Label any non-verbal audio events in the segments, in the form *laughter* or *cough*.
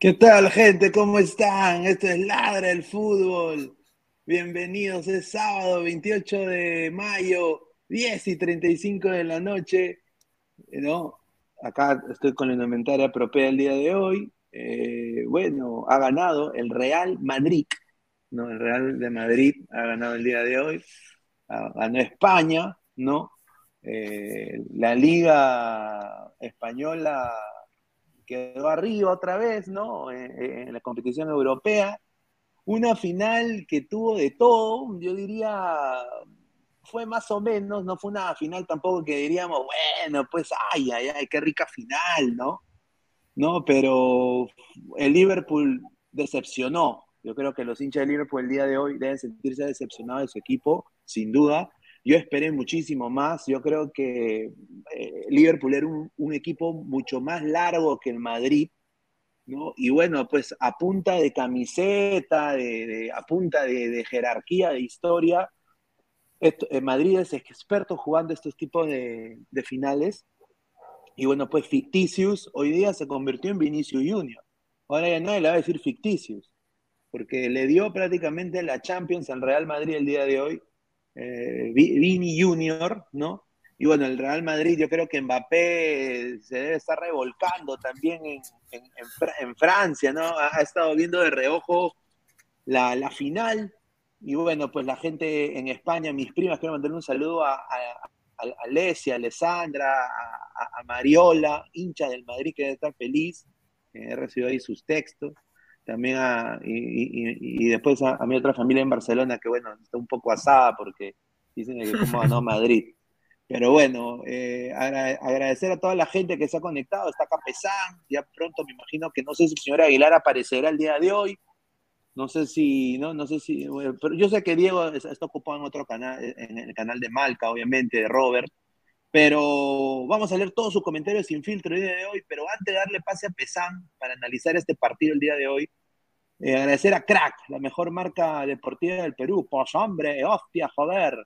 ¿Qué tal, gente? ¿Cómo están? Esto es Ladra el Fútbol. Bienvenidos, es sábado 28 de mayo, 10 y 35 de la noche. ¿no? Acá estoy con la indumentaria propia el día de hoy. Eh, bueno, ha ganado el Real Madrid, ¿no? El Real de Madrid ha ganado el día de hoy. Ah, ganó España, ¿no? Eh, la Liga Española quedó arriba otra vez, ¿no? En, la competición europea. Una final que tuvo de todo, yo diría, fue más o menos, no fue una final tampoco que diríamos, bueno, pues, ay, ay, ay, qué rica final, ¿no? No, pero el Liverpool decepcionó. Yo creo que los hinchas de Liverpool el día de hoy deben sentirse decepcionados de su equipo, sin duda. Yo esperé muchísimo más. Yo creo que eh, Liverpool era un, equipo mucho más largo que el Madrid. ¿no? Y bueno, pues a punta de camiseta, de, a punta de, jerarquía, de historia, eh, Madrid es experto jugando estos tipos de, finales. Y bueno, pues Ficticius hoy día se convirtió en Vinicius Junior. Ahora ya nadie le va a decir Ficticius, porque le dio prácticamente la Champions al Real Madrid el día de hoy eh, Vini Junior, ¿no? Y bueno, el Real Madrid, yo creo que Mbappé se debe estar revolcando también en, Francia, ¿no? Ha, estado viendo de reojo la, final. Y bueno, pues la gente en España, mis primas, quiero mandarle un saludo a, a, a Alessandra, a, Mariola, hincha del Madrid, que debe estar feliz. He recibido ahí sus textos también a, y, después a, mi otra familia en Barcelona, que bueno, está un poco asada porque dicen que como ganó *laughs* Madrid. Pero bueno, eh, agradecer a toda la gente que se ha conectado. Está Capesán, ya pronto me imagino que no sé si el señor Aguilar aparecerá el día de hoy. No sé si, no, no sé si, pero yo sé que Diego está ocupado en otro canal, en el canal de Malca, obviamente, de Robert. Pero vamos a leer todos sus comentarios sin filtro el día de hoy. Pero antes de darle pase a Pesán para analizar este partido el día de hoy, eh, agradecer a Crack, la mejor marca deportiva del Perú. Pues hombre, hostia, joder.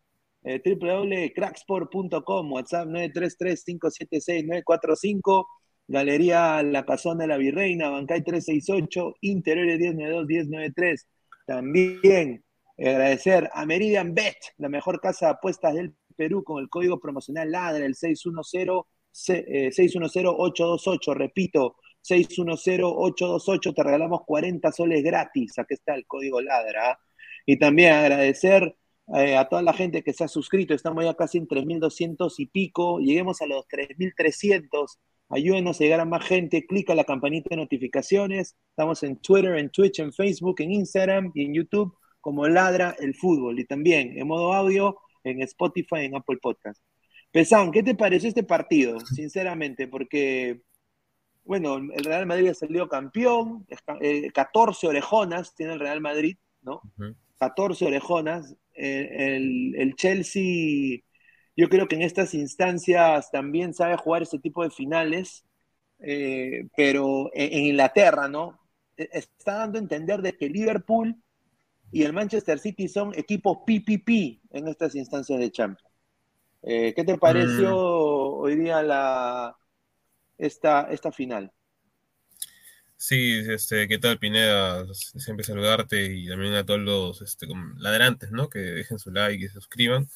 eh, www.cracksport.com, WhatsApp 933-576-945, Galería La Casona de la Virreina, Bancay 368, Interiores 1092-1093. También agradecer a Meridian Bet, la mejor casa de apuestas del Perú, con el código promocional LADRA, el 610-828, eh, repito, 610-828, te regalamos 40 soles gratis, aquí está el código LADRA. Y también agradecer eh, a toda la gente que se ha suscrito, estamos ya casi en 3.200 y pico, lleguemos a los 3.300, ayúdenos a llegar a más gente, clica la campanita de notificaciones, estamos en Twitter, en Twitch, en Facebook, en Instagram y en YouTube como Ladra el Fútbol y también en modo audio en Spotify, en Apple Podcast. Pesán, ¿qué te pareció este partido? Sinceramente, porque, bueno, el Real Madrid ha salido campeón, 14 eh, orejonas tiene el Real Madrid, ¿no? 14 orejonas, el, Chelsea, yo creo que en estas instancias también sabe jugar ese tipo de finales, eh, pero en, Inglaterra, ¿no? E, está dando a entender de que Liverpool y el Manchester City son equipos PPP en estas instancias de Champions. Eh, ¿Qué te pareció mm. hoy día la, esta, esta final? Sí, este, ¿qué tal Pineda? Siempre saludarte y también a todos los este, ladrantes, ¿no? Que dejen su like y se suscriban.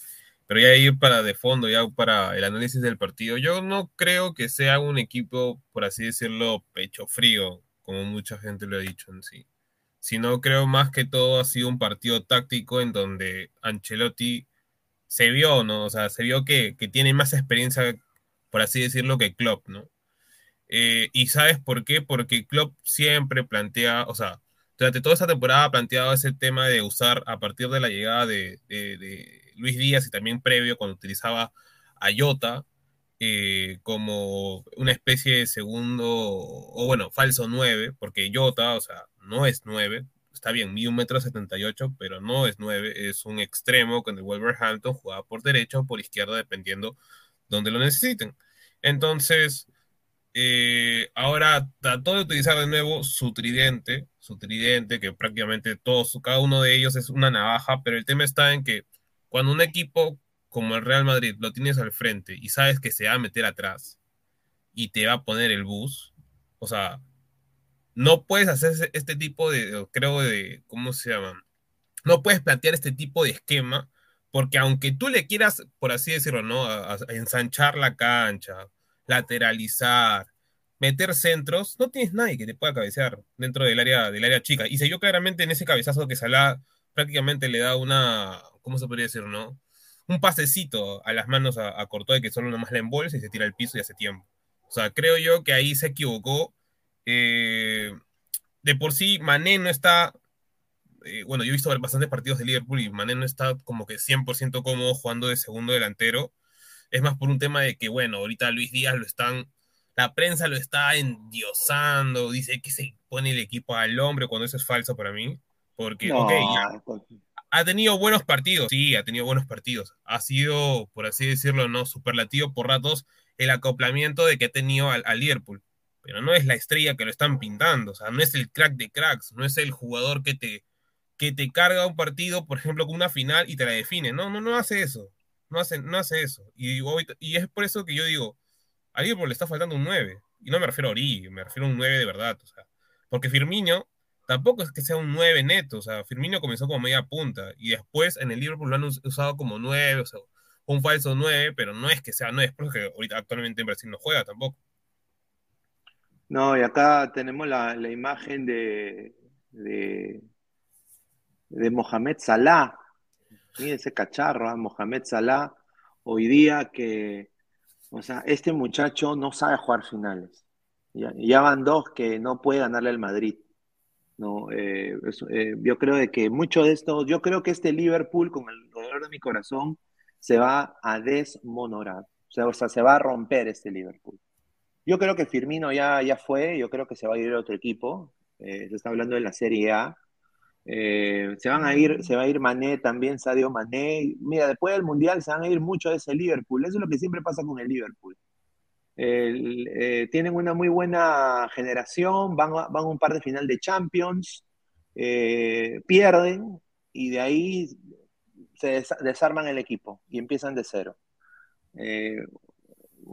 Pero ya ir para de fondo, ya para el análisis del partido, yo no creo que sea un equipo, por así decirlo, pecho frío, como mucha gente lo ha dicho en sí. Sino creo más que todo ha sido un partido táctico en donde Ancelotti se vio, ¿no? O sea, se vio que, que tiene más experiencia, por así decirlo, que Klopp, ¿no? Eh, y sabes por qué? Porque Klopp siempre plantea, o sea, durante toda esta temporada ha planteado ese tema de usar a partir de la llegada de, Luis Díaz y también previo cuando utilizaba a Jota eh, como una especie de segundo, o bueno, falso 9, porque Jota, o sea, no es 9, está bien, mide un metro 78, pero no es 9, es un extremo con el Wolverhampton jugaba por derecha o por izquierda, dependiendo donde lo necesiten. Entonces, eh, ahora trató de utilizar de nuevo su tridente, su tridente, que prácticamente todos, cada uno de ellos es una navaja, pero el tema está en que cuando un equipo como el Real Madrid lo tienes al frente y sabes que se va a meter atrás y te va a poner el bus, o sea, no puedes hacer este tipo de, creo, de, ¿cómo se llama? No puedes plantear este tipo de esquema, porque aunque tú le quieras, por así decirlo, ¿no? ensanchar la cancha, lateralizar, meter centros, no tienes nadie que te pueda cabecear dentro del área, del área chica. Y se vio claramente en ese cabezazo que Salah prácticamente le da una, ¿cómo se podría decir, no? Un pasecito a las manos a, a y que solo nomás le embolsa y se tira al piso y hace tiempo. O sea, creo yo que ahí se equivocó. Eh, de por sí, Mané no está. Eh, bueno, yo he visto bastantes partidos de Liverpool y Mané no está como que 100% cómodo jugando de segundo delantero es más por un tema de que, bueno, ahorita Luis Díaz lo están, la prensa lo está endiosando, dice que se pone el equipo al hombre cuando eso es falso para mí, porque, ok, ya, pues, ha tenido buenos partidos, sí, ha tenido buenos partidos, ha sido, por así decirlo, no superlativo por ratos el acoplamiento de que ha tenido al, Liverpool, pero no es la estrella que lo están pintando, o sea, no es el crack de cracks, no es el jugador que te, que te carga un partido, por ejemplo, con una final y te la define, no, no, no hace eso. No hace, no hace eso. Y, y es por eso que yo digo, a Liverpool le está faltando un 9. Y no me refiero a Ori, me refiero a un 9 de verdad. O sea, porque Firmino tampoco es que sea un 9 neto. O sea, Firmino comenzó como media punta. Y después en el Liverpool lo han usado como 9, o sea, un falso 9, pero no es que sea 9, porque ahorita actualmente en Brasil no juega tampoco. No, y acá tenemos la, imagen de, de, de Mohamed Salah, Ese cacharro, ¿eh? Mohamed Salah, hoy día que, o sea, este muchacho no sabe jugar finales. Ya, van dos que no puede ganarle al Madrid. No, eh, eh, yo creo de que mucho de esto, yo creo que este Liverpool, con el dolor de mi corazón, se va a desmonorar. O sea, o sea, se va a romper este Liverpool. Yo creo que Firmino ya, ya fue, yo creo que se va a ir a otro equipo. se está hablando de la Serie A. Eh, se van a ir, se va a ir Mané también, Sadio Mané. Mira, después del Mundial se van a ir mucho de ese Liverpool. Eso es lo que siempre pasa con el Liverpool. Eh, tienen una muy buena generación, van a, van un par de final de Champions, eh, pierden y de ahí se desarman el equipo y empiezan de cero.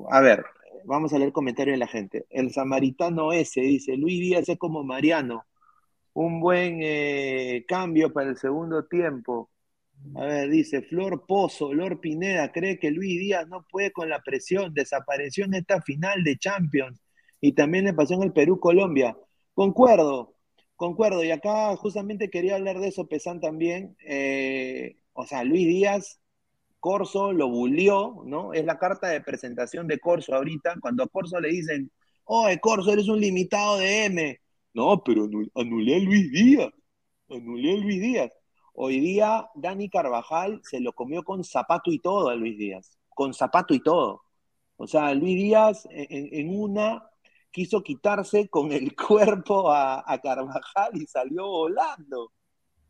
A ver, vamos a leer comentarios de la gente. El samaritano ese dice, Luis Díaz es como Mariano, un buen eh, cambio para el segundo tiempo. A ver, dice Flor Pozo, Lor Pineda, cree que Luis Díaz no puede con la presión, desapareció en esta final de Champions y también le pasó en el Perú-Colombia. Concuerdo, concuerdo, y acá justamente quería hablar de eso, Pesan también. Eh, o sea, Luis Díaz, Corso lo bulió, ¿no? Es la carta de presentación de Corso ahorita, cuando a Corso le dicen, oye, Corso, eres un limitado de M. No, pero anulé a Luis Díaz, anulé a Luis Díaz. Hoy día Dani Carvajal se lo comió con zapato y todo a Luis Díaz, con zapato y todo. O sea, Luis Díaz en, una quiso quitarse con el *laughs* cuerpo a, Carvajal y salió volando.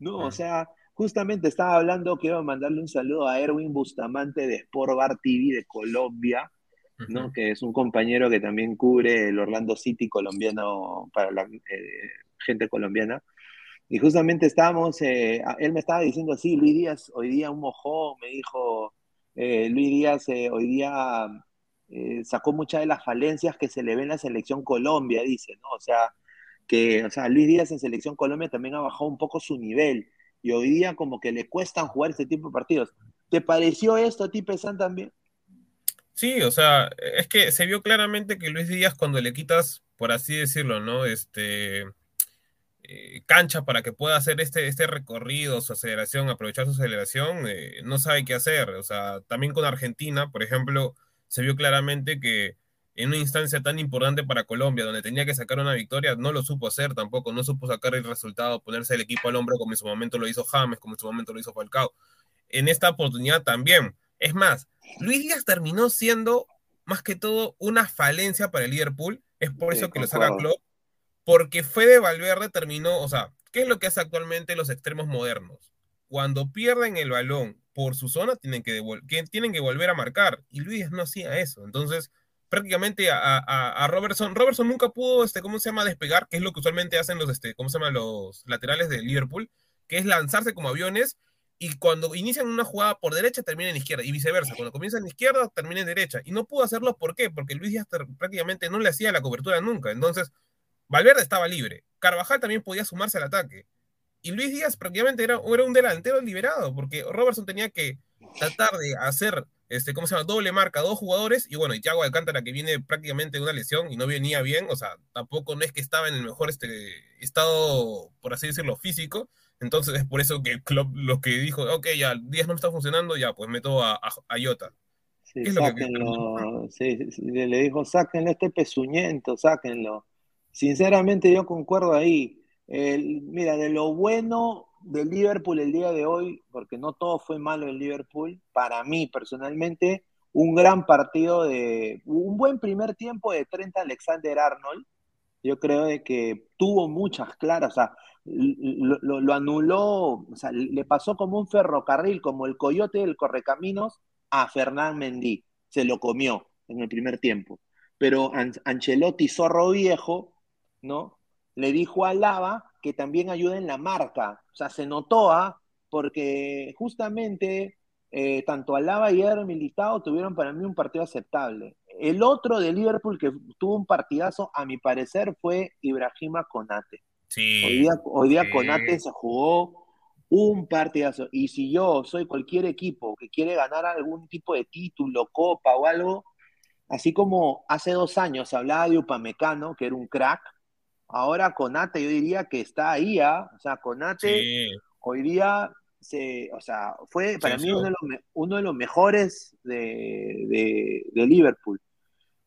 No, o sea, justamente estaba hablando, quiero mandarle un saludo a Erwin Bustamante de Sport Bar TV de Colombia, ¿no? que es un compañero que también cubre el Orlando City colombiano para la eh, gente colombiana. Y justamente estábamos, eh, él me estaba diciendo así, Luis Díaz, hoy día un mojón, me dijo, eh, Luis Díaz hoy día sacó muchas de las falencias que se le ven en la selección Colombia, dice, ¿no? O sea, que, o sea, Luis Díaz en selección Colombia también ha bajado un poco su nivel y hoy día como que le cuestan jugar este tipo de partidos. ¿Te pareció esto a ti, Pesan, también? Sí, o sea, es que se vio claramente que Luis Díaz cuando le quitas, por así decirlo, ¿no? Este eh, cancha para que pueda hacer este, este recorrido, su aceleración, aprovechar su aceleración, eh, no sabe qué hacer. O sea, también con Argentina, por ejemplo, se vio claramente que en una instancia tan importante para Colombia, donde tenía que sacar una victoria, no lo supo hacer tampoco, no supo sacar el resultado, ponerse el equipo al hombro como en su momento lo hizo James, como en su momento lo hizo Falcao. En esta oportunidad también. Es más, Luis Díaz terminó siendo más que todo una falencia para el Liverpool. Es por eso que lo saca Klopp porque Fede Valverde terminó, o sea, ¿qué es lo que hace actualmente los extremos modernos? Cuando pierden el balón por su zona, tienen que, tienen que volver a marcar. Y Luis no hacía eso. Entonces, prácticamente a, Robertson, Robertson nunca pudo, este, ¿cómo se llama? Despegar, que es lo que usualmente hacen los, este, ¿cómo se llama? Los laterales de Liverpool, que es lanzarse como aviones y cuando inician una jugada por derecha termina en izquierda y viceversa. Cuando comienza en izquierda termina derecha. Y no pudo hacerlo, ¿por qué? Porque Luis Díaz prácticamente no le hacía la cobertura nunca. Entonces, Valverde estaba libre. Carvajal también podía sumarse al ataque. Y Luis Díaz prácticamente era, era un delantero liberado, porque Robertson tenía que tratar de hacer, este, ¿cómo se llama? Doble marca, dos jugadores, y bueno, y Thiago Alcántara que viene prácticamente de una lesión y no venía bien, o sea, tampoco no es que estaba en el mejor este, estado, por así decirlo, físico. Entonces es por eso que club lo que dijo, ok, ya, Díaz no me está funcionando, ya, pues meto a, a, a Jota. Sí, sáquenlo, sí, le dijo, sáquenlo este pezuñento, sáquenlo. Sinceramente yo concuerdo ahí. mira, de lo bueno del Liverpool el día de hoy, porque no todo fue malo el Liverpool, para mí personalmente, un gran partido de, un buen primer tiempo de 30 Alexander Arnold. Yo creo de que tuvo muchas claras, o sea, lo, anuló, o sea, le pasó como un ferrocarril, como el coyote del correcaminos a Fernán Mendy, se lo comió en el primer tiempo. Pero Ancelotti, zorro viejo, ¿no? Le dijo a Lava que también ayuda en la marca. O sea, se notó, ¿ah? Porque justamente eh, tanto Alaba y Eder Militao tuvieron para mí un partido aceptable. El otro de Liverpool que tuvo un partidazo, a mi parecer, fue Ibrahima Conate. Sí, hoy día, Conate se jugó un partidazo. Y si yo soy cualquier equipo que quiere ganar algún tipo de título, copa o algo, así como hace dos años se hablaba de Upamecano, que era un crack, Ahora Conate yo diría que está ahí, ¿ah? O sea, Conate hoy día se, o sea, fue para mí Uno, de los, mejores de, Liverpool.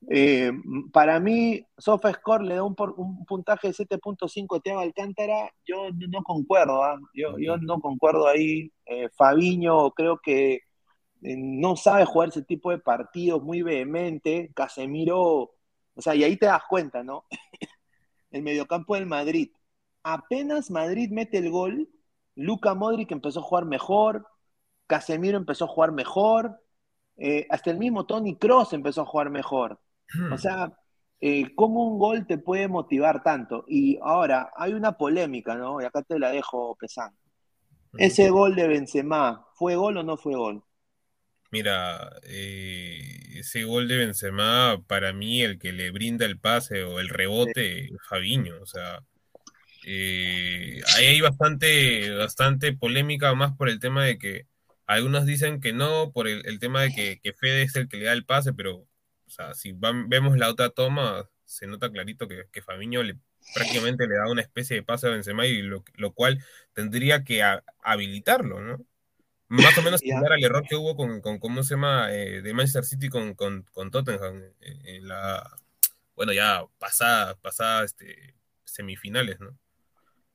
Eh, para mí, SofaScore le da un, un puntaje de 7.5 a Thiago Alcántara. Yo no concuerdo, ¿ah? yo, yo, no concuerdo ahí. Eh, Fabiño creo que eh, no sabe jugar ese tipo de partidos muy vehemente. Casemiro, o sea, y ahí te das cuenta, ¿no? *coughs* el mediocampo del Madrid. Apenas Madrid mete el gol, Luca Modric empezó a jugar mejor, Casemiro empezó a jugar mejor, hasta el mismo Tony Cross empezó a jugar mejor. O sea, eh, ¿cómo un gol te puede motivar tanto? Y ahora, hay una polémica, ¿no? Y acá te la dejo pesando. Ese gol de Benzema, ¿fue gol o no fue gol? Mira, eh, ese gol de Benzema, para mí, el que le brinda el pase o el rebote, Fabiño, o sea, eh, ahí hay bastante, bastante polémica más por el tema de que algunos dicen que no, por el, tema de que, que, Fede es el que le da el pase, pero, o sea, si vemos la otra toma, se nota clarito que, que Fabiño le, prácticamente le da una especie de pase a Benzema y lo, lo cual tendría que habilitarlo, ¿no? Más o menos similar al error que hubo con, con ¿cómo se llama? Eh, de Manchester City con, con, con Tottenham en, la, bueno, ya pasada, pasada este, semifinales, ¿no?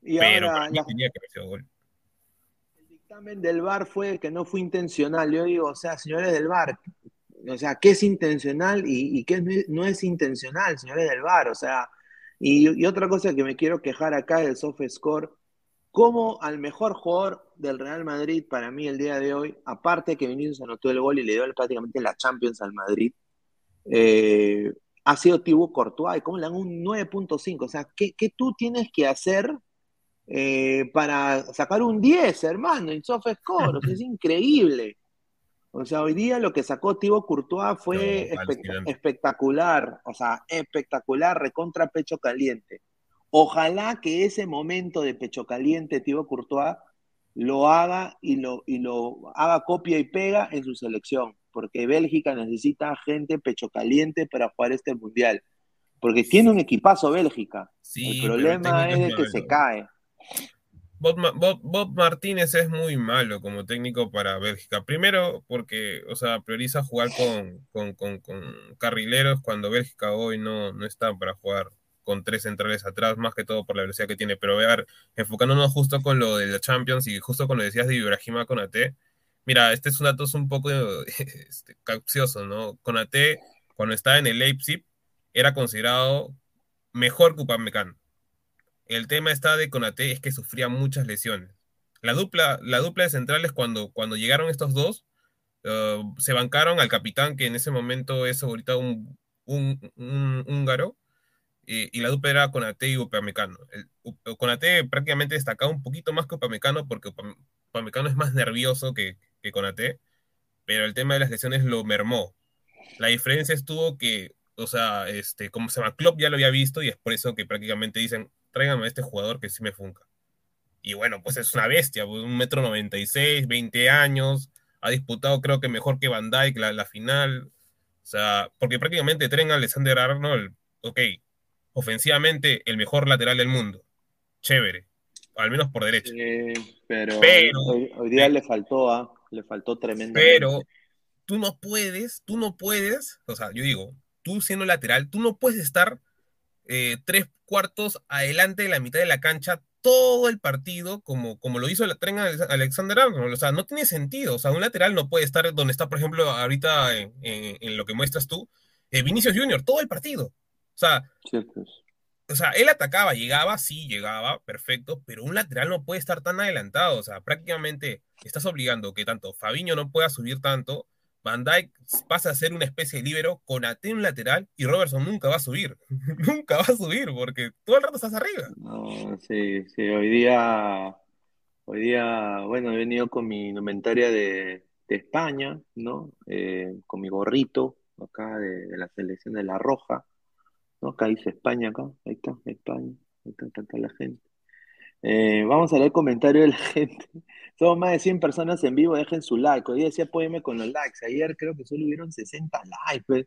Pero ahora, tenía que haber sido gol. El dictamen del VAR fue que no fue intencional. Yo digo, o sea, señores del VAR, o sea, ¿qué es intencional y, qué no es intencional, señores del VAR? O sea, y, otra cosa que me quiero quejar acá del soft score como al mejor jugador del Real Madrid para mí el día de hoy, aparte que Vinicius anotó el gol y le dio prácticamente la Champions al Madrid, eh, ha sido Thibaut Courtois, y cómo le dan un 9.5, o sea, ¿qué, tú tienes que hacer eh, para sacar un 10, hermano, en soft score? es increíble. O sea, hoy día lo que sacó Thibaut Courtois fue espectacular, o sea, espectacular, recontra pecho caliente. Ojalá que ese momento de pecho caliente, Thibaut Courtois, lo haga y lo, y lo haga copia y pega en su selección, porque Bélgica necesita gente pecho caliente para jugar este mundial, porque tiene un equipazo Bélgica. el problema es que se cae. Bob, Martínez es muy malo como técnico para Bélgica. Primero, porque, o sea, prioriza jugar con, carrileros cuando Bélgica hoy no, no está para jugar con tres centrales atrás, más que todo por la velocidad que tiene. Pero a ver, enfocándonos justo con lo de la Champions y justo con lo que decías de Ibrahima Conate, mira, este es un dato un poco *laughs* este, capcioso, ¿no? Conate, cuando estaba en el Leipzig, era considerado mejor que Upamecano. El tema está de Conate es que sufría muchas lesiones. La dupla, la dupla de centrales, cuando, cuando llegaron estos dos, eh, se bancaron al capitán, que en ese momento es ahorita un, un, un húngaro, y, la dupla era Conate y Upamecano. Conate prácticamente destacaba un poquito más que Upamecano porque Upamecano es más nervioso que, que Conate, pero el tema de las lesiones lo mermó. La diferencia estuvo que, o sea, este, como se llama, Klopp ya lo había visto y es por eso que prácticamente dicen, tráigame a este jugador que sí me funca. Y bueno, pues es una bestia, pues, un metro noventa y seis, 20 años, ha disputado creo que mejor que Van Dijk la, la final, o sea, porque prácticamente Tren Alexander Arnold, ok, ofensivamente el mejor lateral del mundo. Chévere, al menos por derecha. pero, hoy, día le faltó, ¿ah? le faltó tremendo. Pero tú no puedes, tú no puedes, o sea, yo digo, tú siendo lateral, tú no puedes estar eh, tres cuartos adelante de la mitad de la cancha todo el partido como, como lo hizo el tren Alexander Arnold. O sea, no tiene sentido. O sea, un lateral no puede estar donde está, por ejemplo, ahorita en, lo que muestras tú, eh, Vinicius Junior, todo el partido. O sea, o sea, él atacaba, llegaba, sí, llegaba, perfecto, pero un lateral no puede estar tan adelantado. O sea, prácticamente estás obligando que tanto Fabiño no pueda subir tanto, Van Dyke pasa a ser una especie de líbero con Ate un lateral y Robertson nunca va a subir. *laughs* nunca va a subir porque todo el rato estás arriba. No, sí, sí, hoy día, hoy día, bueno, he venido con mi indumentaria de, de España, ¿no? Eh, con mi gorrito acá de, de la selección de La Roja. Acá dice España, acá, ahí está, España, ahí está, la gente. Eh, vamos a leer comentarios de la *laughs* gente. Somos más de 100 personas en vivo, dejen su like. Hoy decía apóyeme con los likes. Ayer creo que solo hubieron 60 likes, pues,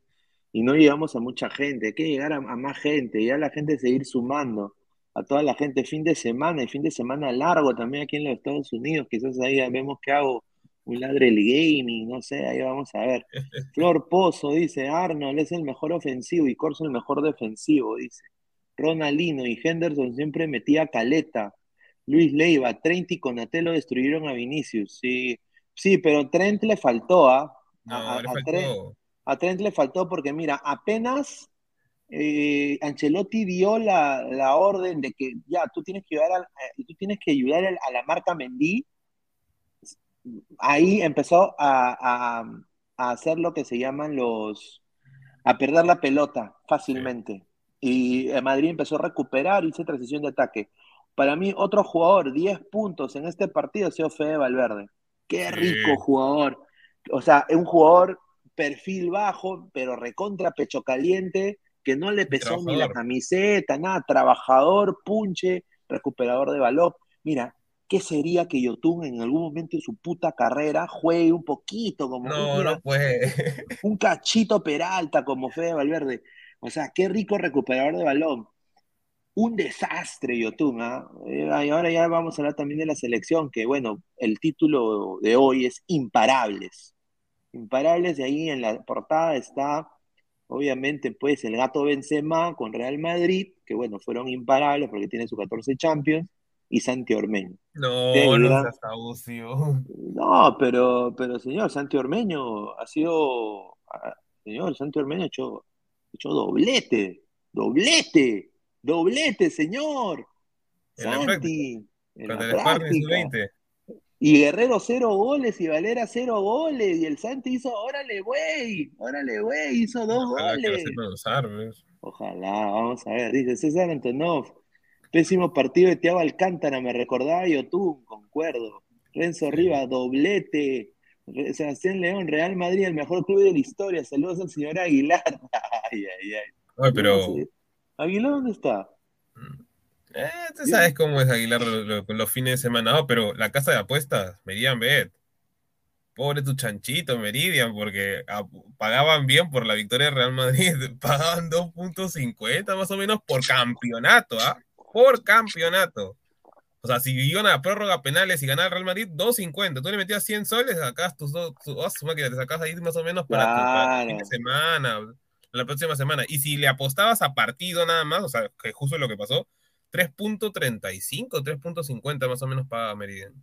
y no llegamos a mucha gente. Hay que llegar a, más gente, ya la gente seguir sumando. A toda la gente, fin de semana y fin de semana largo también aquí en los Estados Unidos. Quizás ahí vemos que hago un ladre el gaming, no sé, ahí vamos a ver. *laughs* Flor Pozo dice, Arnold es el mejor ofensivo y Corso el mejor defensivo, dice. Ronaldino y Henderson siempre metía caleta. Luis Leiva, Trent y Conatelo destruyeron a Vinicius. Sí, sí, pero Trent le faltó, ¿ah? a, Trent, le faltó porque, mira, apenas eh, Ancelotti dio la, orden de que ya tú tienes que ayudar a, eh, tú tienes que ayudar a la marca Mendy ahí empezó a, hacer lo que se llaman los, a perder la pelota fácilmente. Y Madrid empezó a recuperar y hizo transición de ataque. Para mí, otro jugador, 10 puntos en este partido ha sido Fede Valverde. Qué rico jugador. O sea, es un jugador perfil bajo, pero recontra pecho caliente, que no le pesó ni la camiseta, nada, trabajador, punche, recuperador de balón. Mira, ¿qué sería que Yotun en algún momento de su puta carrera juegue un poquito como no, no puede. *laughs* un cachito peralta como Fede Valverde? O sea, qué rico recuperador de balón. Un desastre, Yotun. ¿ah? Eh, y ahora ya vamos a hablar también de la selección, que bueno, el título de hoy es Imparables. Imparables, y ahí en la portada está, obviamente, pues el gato Benzema con Real Madrid, que bueno, fueron imparables porque tiene su 14 Champions y Santi Ormeño. No, no No, pero, pero señor, Santi Ormeño ha sido, ah, señor, Santi Ormeño ha hecho, hecho doblete, doblete, doblete, señor. Santi, en la Y Guerrero cero goles y Valera cero goles. Y el Santi hizo, órale, güey, órale, güey, hizo dos goles. Ojalá, vamos a ver, dice César Antonov. Pésimo partido de Tiago Alcántara, me recordaba yo tú, concuerdo. Renzo Rivas, doblete. Sebastián León, Real Madrid, el mejor club de la historia. Saludos al señor Aguilar. *laughs* ay, ay, ay. pero... ¿Aguilar dónde está? Eh, tú sabes cómo es Aguilar los, fines de semana, pero la casa de apuestas, Meridian Bet. Pobre tu chanchito, Meridian, porque pagaban bien por la victoria de Real Madrid, *laughs* pagaban 2.50 más o menos por campeonato, ¿ah? por campeonato. O sea, si iban a prórroga penales y ganar el Real Madrid, 2.50. Tú le metías 100 soles, sacas tus dos, tu, oh, máquina, te sacas ahí más o menos para, tu, fin de semana, la próxima semana. Y si le apostabas a partido nada más, o sea, que justo lo que pasó, 3.35, 3.50 más o menos para Meridian.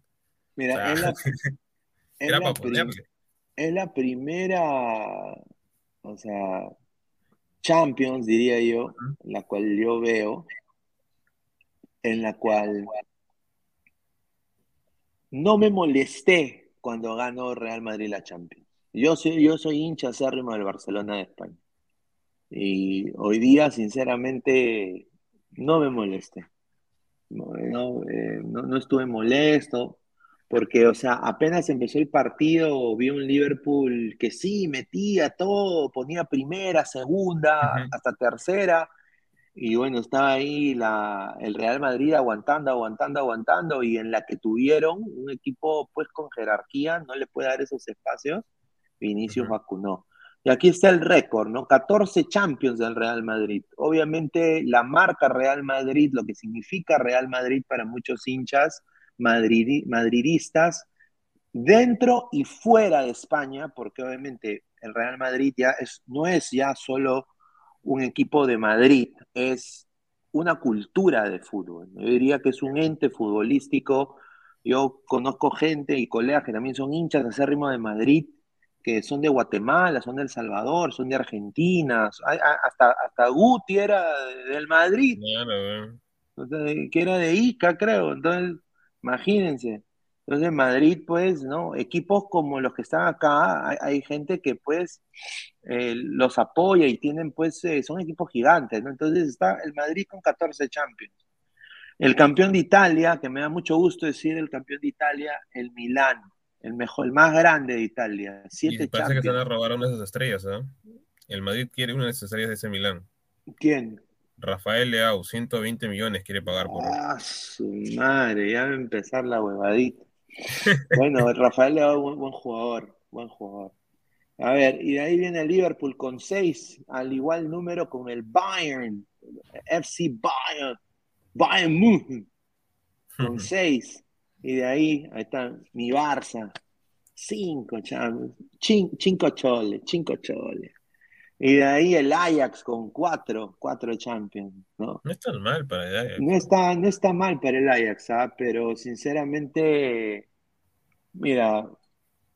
Mira, es, la, *laughs* es la primera, o sea, Champions, diría yo, la cual yo veo, en la cual no me molesté cuando ganó Real Madrid la Champions. Yo soy, yo soy hincha acérrimo del Barcelona de España. Y hoy día, sinceramente, no me molesté. No, eh, no, estuve molesto, porque, o sea, apenas empezó el partido, vi un Liverpool que sí, metía todo, ponía primera, segunda, hasta tercera, y bueno, estaba ahí la, el Real Madrid aguantando, aguantando, aguantando, y en la que tuvieron un equipo pues con jerarquía, no le puede dar esos espacios, Vinicius vacunó. Y aquí está el récord, ¿no? 14 Champions del Real Madrid. Obviamente la marca Real Madrid, lo que significa Real Madrid para muchos hinchas madridistas, dentro y fuera de España, porque obviamente el Real Madrid ya es, no es ya solo un equipo de Madrid, es una cultura de fútbol. Yo diría que es un ente futbolístico. Yo conozco gente y colegas que también son hinchas acérrimos de Madrid, que son de Guatemala, son de El Salvador, son de Argentina, hasta, hasta Guti era del Madrid, que era de Ica, creo. Entonces, imagínense. Entonces, Madrid, pues, ¿no? Equipos como los que están acá, hay, gente que, pues, eh, los apoya y tienen, pues, eh, son equipos gigantes, ¿no? Entonces está el Madrid con 14 Champions. El campeón de Italia, que me da mucho gusto decir el campeón de Italia, el Milán, el mejor, el más grande de Italia. Siete y parece que se van a robar una de esas estrellas, ¿eh? El Madrid quiere una de esas estrellas de ese Milán. ¿Quién? Rafael Leao, 120 millones quiere pagar por Ah, su madre, ya va a empezar la huevadita. Bueno, Rafael Leao, buen, buen jugador, buen jugador. A ver, y de ahí viene el Liverpool con seis, al igual número con el Bayern, FC Bayern, Bayern München, con *laughs* seis. Y de ahí, ahí está mi Barça, cinco, cinco choles, cinco choles. Y de ahí el Ajax con cuatro, cuatro Champions, ¿no? No está mal para el Ajax. No está, no está mal para el Ajax, ¿ah? pero sinceramente, mira,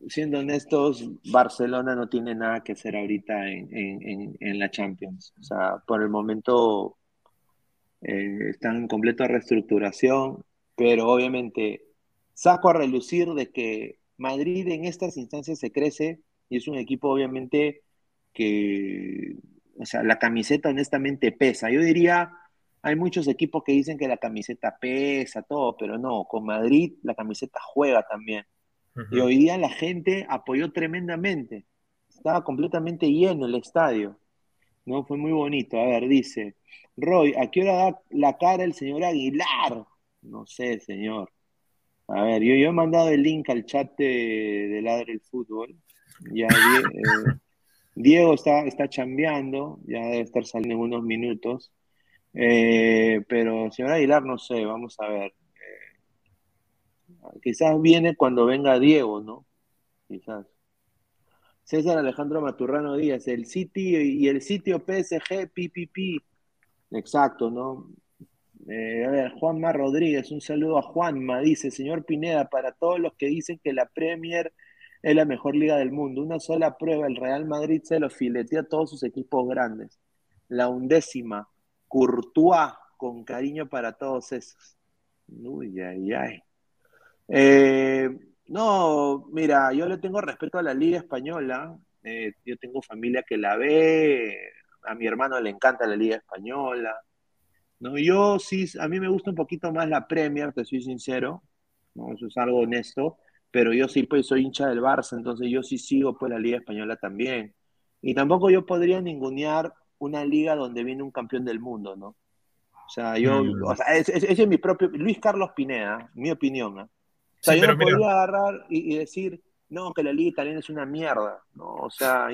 siendo honestos, Barcelona no tiene nada que hacer ahorita en, la Champions. O sea, por el momento eh, están en completa reestructuración, pero obviamente saco a relucir de que Madrid en estas instancias se crece y es un equipo obviamente que, o sea, la camiseta honestamente pesa. Yo diría, hay muchos equipos que dicen que la camiseta pesa, todo, pero no, con Madrid la camiseta juega también. Y hoy día la gente apoyó tremendamente. Estaba completamente lleno el estadio. ¿no? Fue muy bonito. A ver, dice, Roy, ¿a qué hora da la cara el señor Aguilar? No sé, señor. A ver, yo, yo he mandado el link al chat de, de Ladre el Fútbol. Ya, eh, Diego está, está chambeando, ya debe estar saliendo en unos minutos. Eh, pero señor Aguilar, no sé, vamos a ver. Eh, quizás viene cuando venga Diego, ¿no? Quizás. César Alejandro Maturrano Díaz, el sitio y el sitio PSG PPP. Exacto, ¿no? Eh, a ver, Juanma Rodríguez, un saludo a Juanma, dice, señor Pineda, para todos los que dicen que la Premier es la mejor liga del mundo, una sola prueba, el Real Madrid se lo filetea a todos sus equipos grandes. La undécima, Courtois, con cariño para todos esos. Uy, ay, ay. Eh, no, mira, yo le tengo respeto a la Liga Española. Eh, yo tengo familia que la ve. A mi hermano le encanta la Liga Española. No, yo sí, a mí me gusta un poquito más la Premier, te soy sincero. ¿no? Eso es algo honesto. Pero yo sí, pues soy hincha del Barça, entonces yo sí sigo pues la Liga Española también. Y tampoco yo podría ningunear una liga donde viene un campeón del mundo, ¿no? O sea, yo, mm. o sea, ese, es mi propio, Luis Carlos Pineda, mi opinión, ¿no? O sea, yo no podría agarrar y, decir, no, que la liga italiana es una mierda, ¿no? O sea,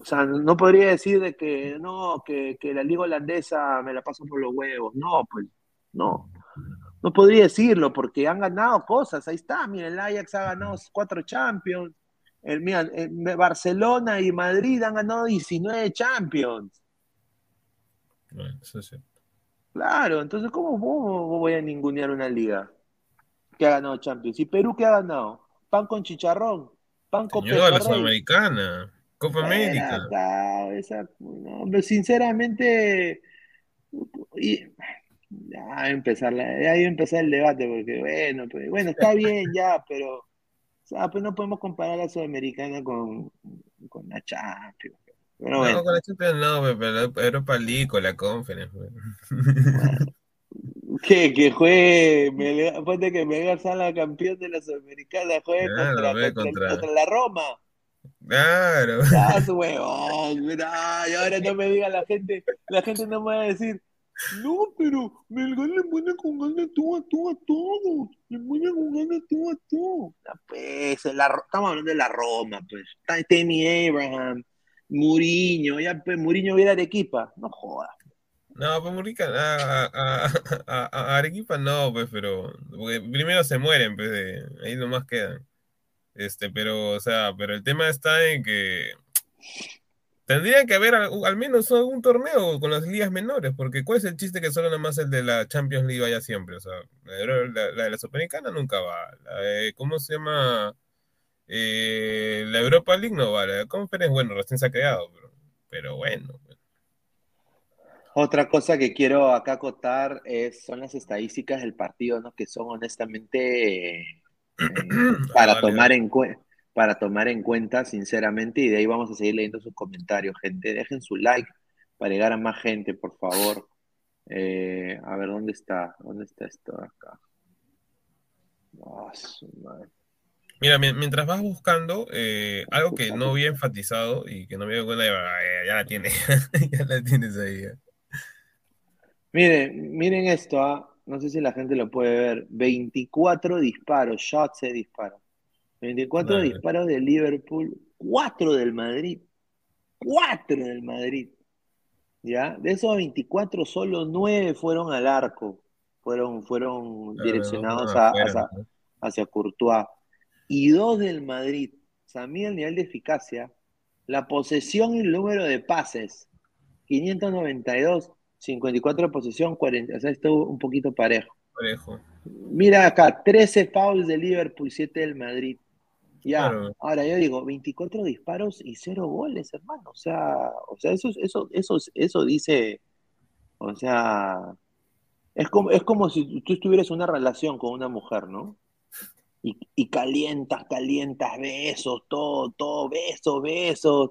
o sea, no podría decir de que no, que, la liga holandesa me la paso por los huevos. No, pues, no. No podría decirlo porque han ganado cosas. Ahí está, miren, el Ajax ha ganado cuatro Champions. El, mira, Barcelona y Madrid han ganado 19 Champions. Bueno, eso sí. Claro, entonces, ¿cómo, ¿cómo voy a ningunear una liga? que ha ganado Champions. ¿Y Perú qué ha ganado? Pan con chicharrón, pan con Señor, la Sudamericana, Copa América. no, sinceramente, y, ya empezar, ya empezar el debate, porque bueno, pues, bueno, está *laughs* bien ya, pero o sea, pues no podemos comparar la Sudamericana con, con la Champions. Pero bueno. No, con la Champions no, pero Europa League con la Conference. Bueno. Que, que juegue, ponte que Melgar la campeón de la Sudamericana, juegue contra, contra, la Roma. Claro. Ah, *laughs* huevón, y ahora no me diga la gente, la gente no me va a decir, no, pero Melgar le pone con ganas tú a tú a todos, le pone con ganas tú a tú. Pues, estamos hablando de la Roma, pues. Tammy Abraham, Muriño, ya pues Muriño viene de equipa, no jodas. No, pues Murica, a, a, Arequipa no, pues, pero porque primero se mueren, pues, de, ahí nomás quedan. Este, pero, o sea, pero el tema está en que tendría que haber al, menos algún torneo con las ligas menores, porque ¿cuál es el chiste que solo nada más el de la Champions League vaya siempre? O sea, la, de la Sudamericana nunca va. ¿Cómo se llama? Eh, la Europa League no va. La Conference, bueno, recién se ha creado, pero, bueno. Otra cosa que quiero acá acotar es, son las estadísticas del partido, ¿no? Que son honestamente *clears throat* para, tomar en para tomar en cuenta, sinceramente, y de ahí vamos a seguir leyendo sus comentarios, gente. Dejen su like para llegar a más gente, por favor. Eh, a ver, ¿dónde está? ¿Dónde está esto acá? Mira, mientras vas buscando, eh, algo que no había enfatizado y que no me dio cuenta, ya, ya la tienes, *laughs* ya la tienes ahí. Miren, miren esto, ¿ah? No sé si la gente lo puede ver. 24 disparos, shots de disparos. 24 disparos de Liverpool, 4 del Madrid. 4 del Madrid. ¿Ya? De esos 24, solo 9 fueron al arco. Fueron, fueron direccionados hacia, Courtois. Y 2 del Madrid. O sea, mira el nivel de eficacia. La posesión y el número de pases. 592 54 de posesión, 40. O sea, esto un poquito parejo. Parejo. Mira acá, 13 fouls de Liverpool, 7 del Madrid. Ya, ahora yo digo, 24 disparos y 0 goles, hermano. O sea, o sea, eso, eso, eso, eso dice, o sea, es como, es como si tú estuvieras en una relación con una mujer, ¿no? Y, y calientas, calientas, besos, todo, todo, besos, besos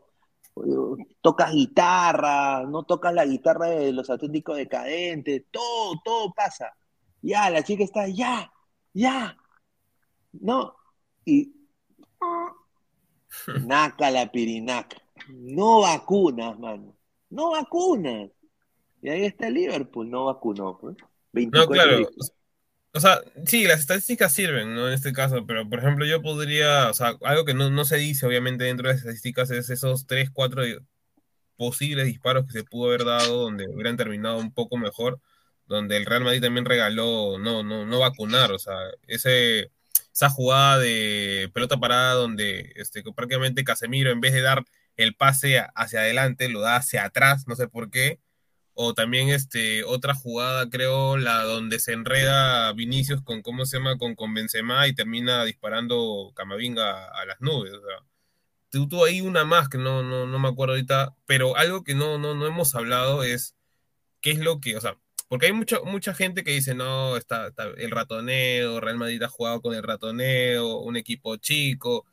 tocas guitarra, no tocas la guitarra de los auténticos decadentes, todo, todo pasa. Ya, la chica está, ya, ya, no, y *laughs* naca la pirinaca, no vacunas, mano, no vacunas. Y ahí está Liverpool, no vacunó, pues. No, claro. O sea, sí, las estadísticas sirven, ¿no? En este caso, pero por ejemplo, yo podría, o sea, algo que no, no se dice obviamente dentro de las estadísticas es esos 3, 4 posibles disparos que se pudo haber dado donde hubieran terminado un poco mejor, donde el Real Madrid también regaló no, no, no vacunar, o sea, ese, esa jugada de pelota parada donde este, prácticamente Casemiro en vez de dar el pase hacia adelante, lo da hacia atrás, no sé por qué, o también este, otra jugada, creo, la donde se enreda Vinicius con, ¿cómo se llama? Con, con Benzema y termina disparando Camavinga a, las nubes. O sea, ahí una más que no, no, no me acuerdo ahorita, pero algo que no, no, no hemos hablado es qué es lo que, o sea, porque hay mucha, mucha gente que dice, no, está, está, el ratoneo, Real Madrid ha jugado con el ratoneo, un equipo chico,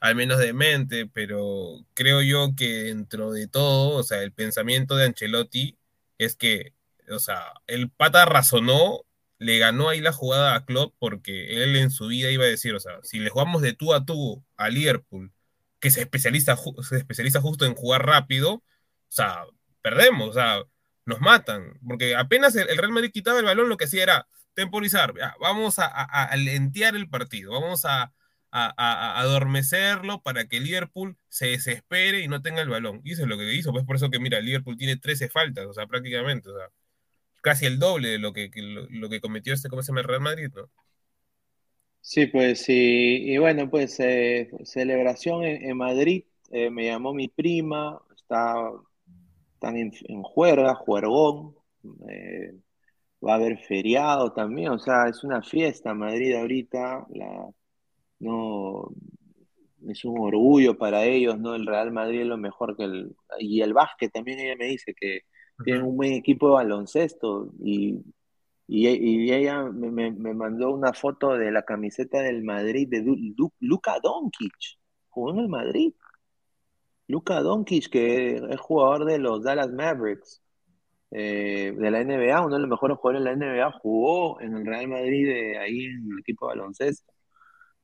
al menos de mente, pero creo yo que dentro de todo, o sea, el pensamiento de Ancelotti es que, o sea, el pata razonó, le ganó ahí la jugada a Klopp porque él en su vida iba a decir, o sea, si le jugamos de tú a tú a Liverpool, que se especializa, se especializa justo en jugar rápido, o sea, perdemos, o sea, nos matan, porque apenas el, Real Madrid quitaba el balón, lo que hacía era temporizar, vamos a, a, lentear el partido, vamos a, adormecerlo para que Liverpool se desespere y no tenga el balón. Y eso es lo que hizo, pues por eso que mira, Liverpool tiene 13 faltas, o sea, prácticamente, o sea, casi el doble de lo que, lo, que cometió este, ¿cómo se llama? El Real Madrid, ¿no? Sí, pues sí, y bueno, pues eh, celebración en, Madrid, eh, me llamó mi prima, está, están en, en juerga, juergón, eh, va a haber feriado también, o sea, es una fiesta Madrid ahorita, la, no es un orgullo para ellos, ¿no? El Real Madrid es lo mejor que el... Y el básquet también ella me dice que tiene un buen equipo de baloncesto y, y, ella me, mandó una foto de la camiseta del Madrid de Luka Doncic, jugó en el Madrid. Luka Doncic, que es jugador de los Dallas Mavericks, eh, de la NBA, uno de los mejores jugadores de la NBA, jugó en el Real Madrid, de, ahí en el equipo de baloncesto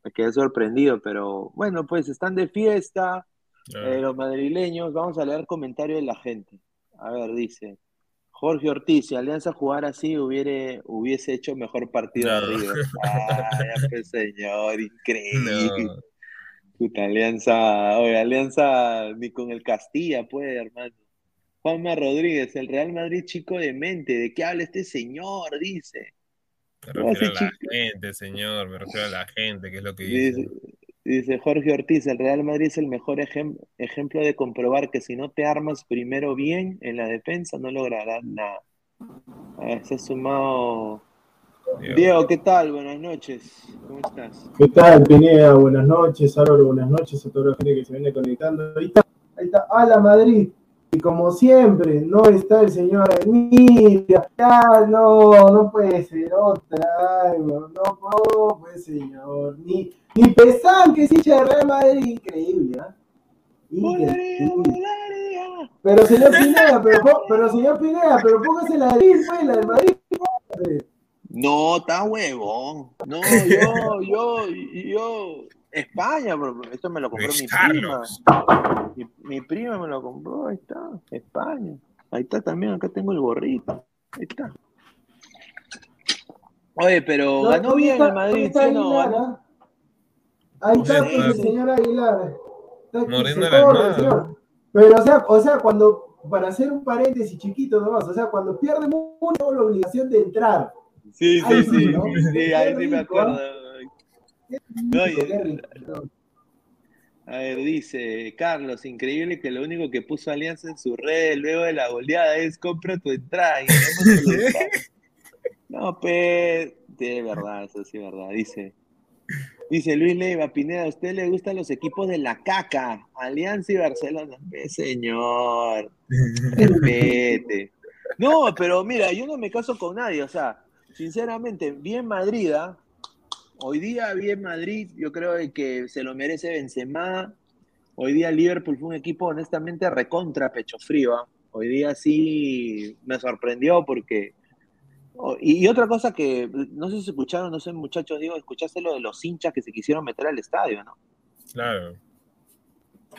me quedé sorprendido, pero bueno, pues están de fiesta eh, los madrileños. Vamos a leer comentarios de la gente. A ver, dice Jorge Ortiz, si Alianza jugar así, hubiere, hubiese hecho mejor partido arriba. *laughs* Ay, pues, señor, increíble. Puta Alianza, oye, Alianza ni con el Castilla puede, hermano. Juanma Rodríguez, el Real Madrid chico de mente, ¿de qué habla este señor? Dice. Me refiero a la gente, señor, me refiero a la gente, que es lo que dice. Dice, Jorge Ortiz, el Real Madrid es el mejor ejemplo de comprobar que si no te armas primero bien en la defensa no lograrás nada. A ver, se ha sumado... Diego. ¿qué tal? Buenas noches. ¿Cómo estás? ¿Qué tal, Pineda? Buenas noches, Álvaro, buenas noches a toda la gente que se viene conectando. Ahí está, ahí está, a la Madrid. Y como siempre, no está el señor Emilia. Ya, no, no puede ser otra. No, no, pues señor. Ni, ni Pesán, que es hincha de Real Madrid. Increíble, ¿ah? Increíble. Pero señor Pineda, pero, pero señor Pineda, pero póngase la de pues, la de Madrid. No, está huevón. No, yo, yo, yo. España, esto me lo compró mi prima. Mi, prima me lo compró, ahí está, España. Ahí está también, acá tengo el gorrito. Ahí está. Oye, pero ganó bien el Madrid, ¿sí no? ¿ah? Ahí está el señor Aguilar. Pero, o sea, o sea, cuando, para hacer un paréntesis chiquito nomás, o sea, cuando pierde uno, la obligación de entrar. Sí, sí, sí, sí, ahí sí me acuerdo. A ver, dice Carlos, increíble que lo único que puso Alianza en su red luego de la goleada es compra tu entrada. *laughs* no, pues, de verdad, eso sí es verdad. Dice, dice Luis Leiva, Pineda, ¿a usted le gustan los equipos de la caca? Alianza y Barcelona. señor, respete. No, pero mira, yo no me caso con nadie, o sea, sinceramente, bien Madrid, Hoy día vi en Madrid, yo creo que se lo merece Benzema, Hoy día Liverpool fue un equipo honestamente recontra pecho frío. ¿ah? Hoy día sí me sorprendió porque... oh, Y, y otra cosa que, no sé si escucharon, no sé muchachos, digo, escuchaste lo de los hinchas que se quisieron meter al estadio, ¿no? Claro.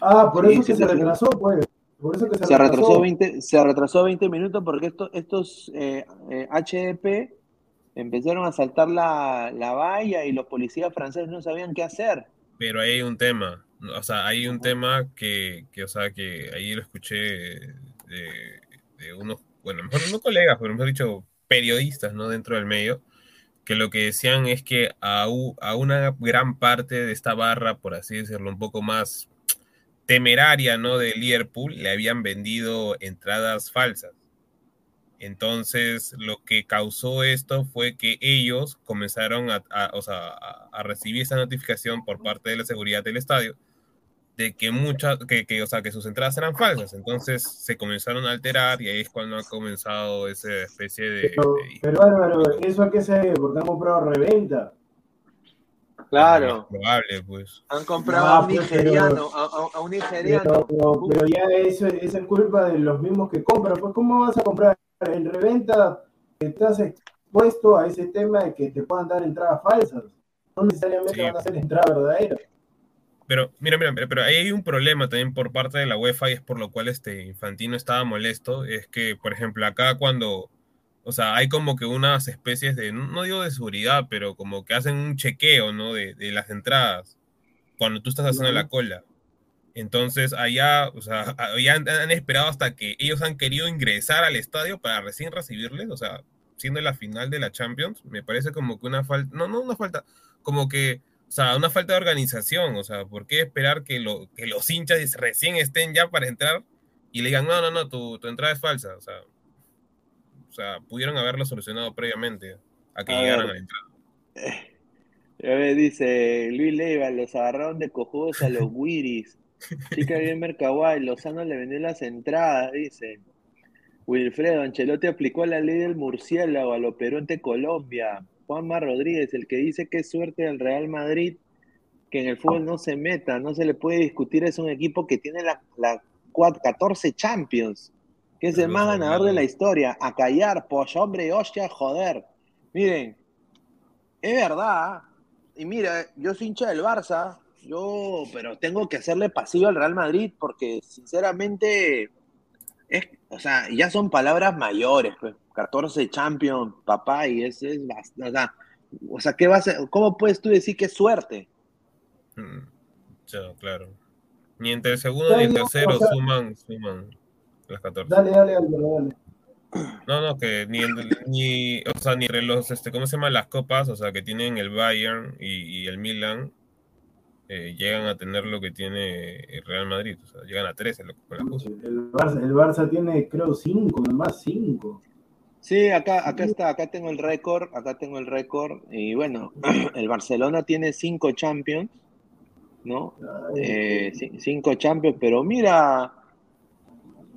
Ah, por eso sí, que se retrasó, pues. Por eso que se, Se retrasó 20, se retrasó 20 minutos porque esto- estos eh, eh, HDP empezaron a saltar la, la valla y los policías franceses no sabían qué hacer. Pero ahí hay un tema, o sea, hay un tema que, que, o sea, que ahí lo escuché de, de unos, bueno, *laughs* mejor no colegas, pero mejor dicho, periodistas, ¿no? Dentro del medio, que lo que decían es que a, u- a una gran parte de esta barra, por así decirlo, un poco más temeraria, ¿no? De Liverpool, le habían vendido entradas falsas. Entonces, lo que causó esto fue que ellos comenzaron a, a- o sea, a- a recibir esa notificación por parte de la seguridad del estadio de que muchas, que, que, o sea, que sus entradas eran falsas. Entonces se comenzaron a alterar y ahí es cuando ha comenzado esa especie de... Pero, de- pero Álvaro, ¿eso a qué se debe? Porque han comprado reventa. Claro, probable, pues. han comprado No, a un pues, pero- nigeriano, a, a- a un nigeriano. Pero, ya eso, eso es culpa de los mismos que compran. Pues, ¿cómo vas a comprar en reventa? Estás expuesto a ese tema de que te puedan dar entradas falsas. No necesariamente Sí. van a ser entradas verdaderas. Pero mira, mira, pero, ahí hay un problema también por parte de la UEFA y es por lo cual este Infantino estaba molesto. Es que, por ejemplo, acá cuando, o sea, hay como que unas especies de, no digo de seguridad, pero como que hacen un chequeo, ¿no? De, de las entradas cuando tú estás haciendo la cola. Entonces, allá, o sea, *laughs* allá han, han esperado hasta que ellos han querido ingresar al estadio para recién recibirles, o sea, siendo la final de la Champions, me parece como que una falta, no, no una falta, como que, o sea, una falta de organización, o sea, ¿por qué esperar que, lo, que los hinchas recién estén ya para entrar y le digan, no, no, no, tu, tu entrada es falsa, o sea, o sea, pudieron haberlo solucionado previamente a que A llegaran ver. *laughs* a la entrada. Dice Luis Leiva, los agarraron de cojudos a los *laughs* Wiris. Chica bien Mercaguay, Lozano le vendió las entradas, dice. Wilfredo Ancelotti aplicó la ley del murciélago a lo Perú ante Colombia. Juanma Rodríguez, el que dice que es suerte del Real Madrid, que en el fútbol no se meta, no se le puede discutir, es un equipo que tiene la, la cua- 14 Champions, que es el más ganador de la historia. A callar, pues hombre, hostia, joder. Miren, es verdad, y mira, yo soy hincha del Barça, yo, pero tengo que hacerle pasillo al Real Madrid porque sinceramente, es, o sea, ya son palabras mayores, pues, 14 Champions, papá, y es, es o sea, o sea, ¿qué vas a- ¿cómo puedes tú decir que es suerte? Mm, claro. Ni entre el segundo ni el tercero o sea- suman, suman las 14. Dale, dale, Álvaro, dale. No, no, que ni, en- ni, o sea, ni entre los, este, ¿cómo se llaman las copas? O sea, que tienen el Bayern y, y el Milan, eh, llegan a tener lo que tiene el Real Madrid, o sea, llegan a 13 lo- con la Copa. El Barça, el Barça tiene, creo, cinco, nomás cinco. Sí, acá, acá está, acá tengo el récord, acá tengo el récord, y bueno, *clears throat* el Barcelona tiene cinco Champions, ¿no? Eh, ci- cinco Champions, pero mira,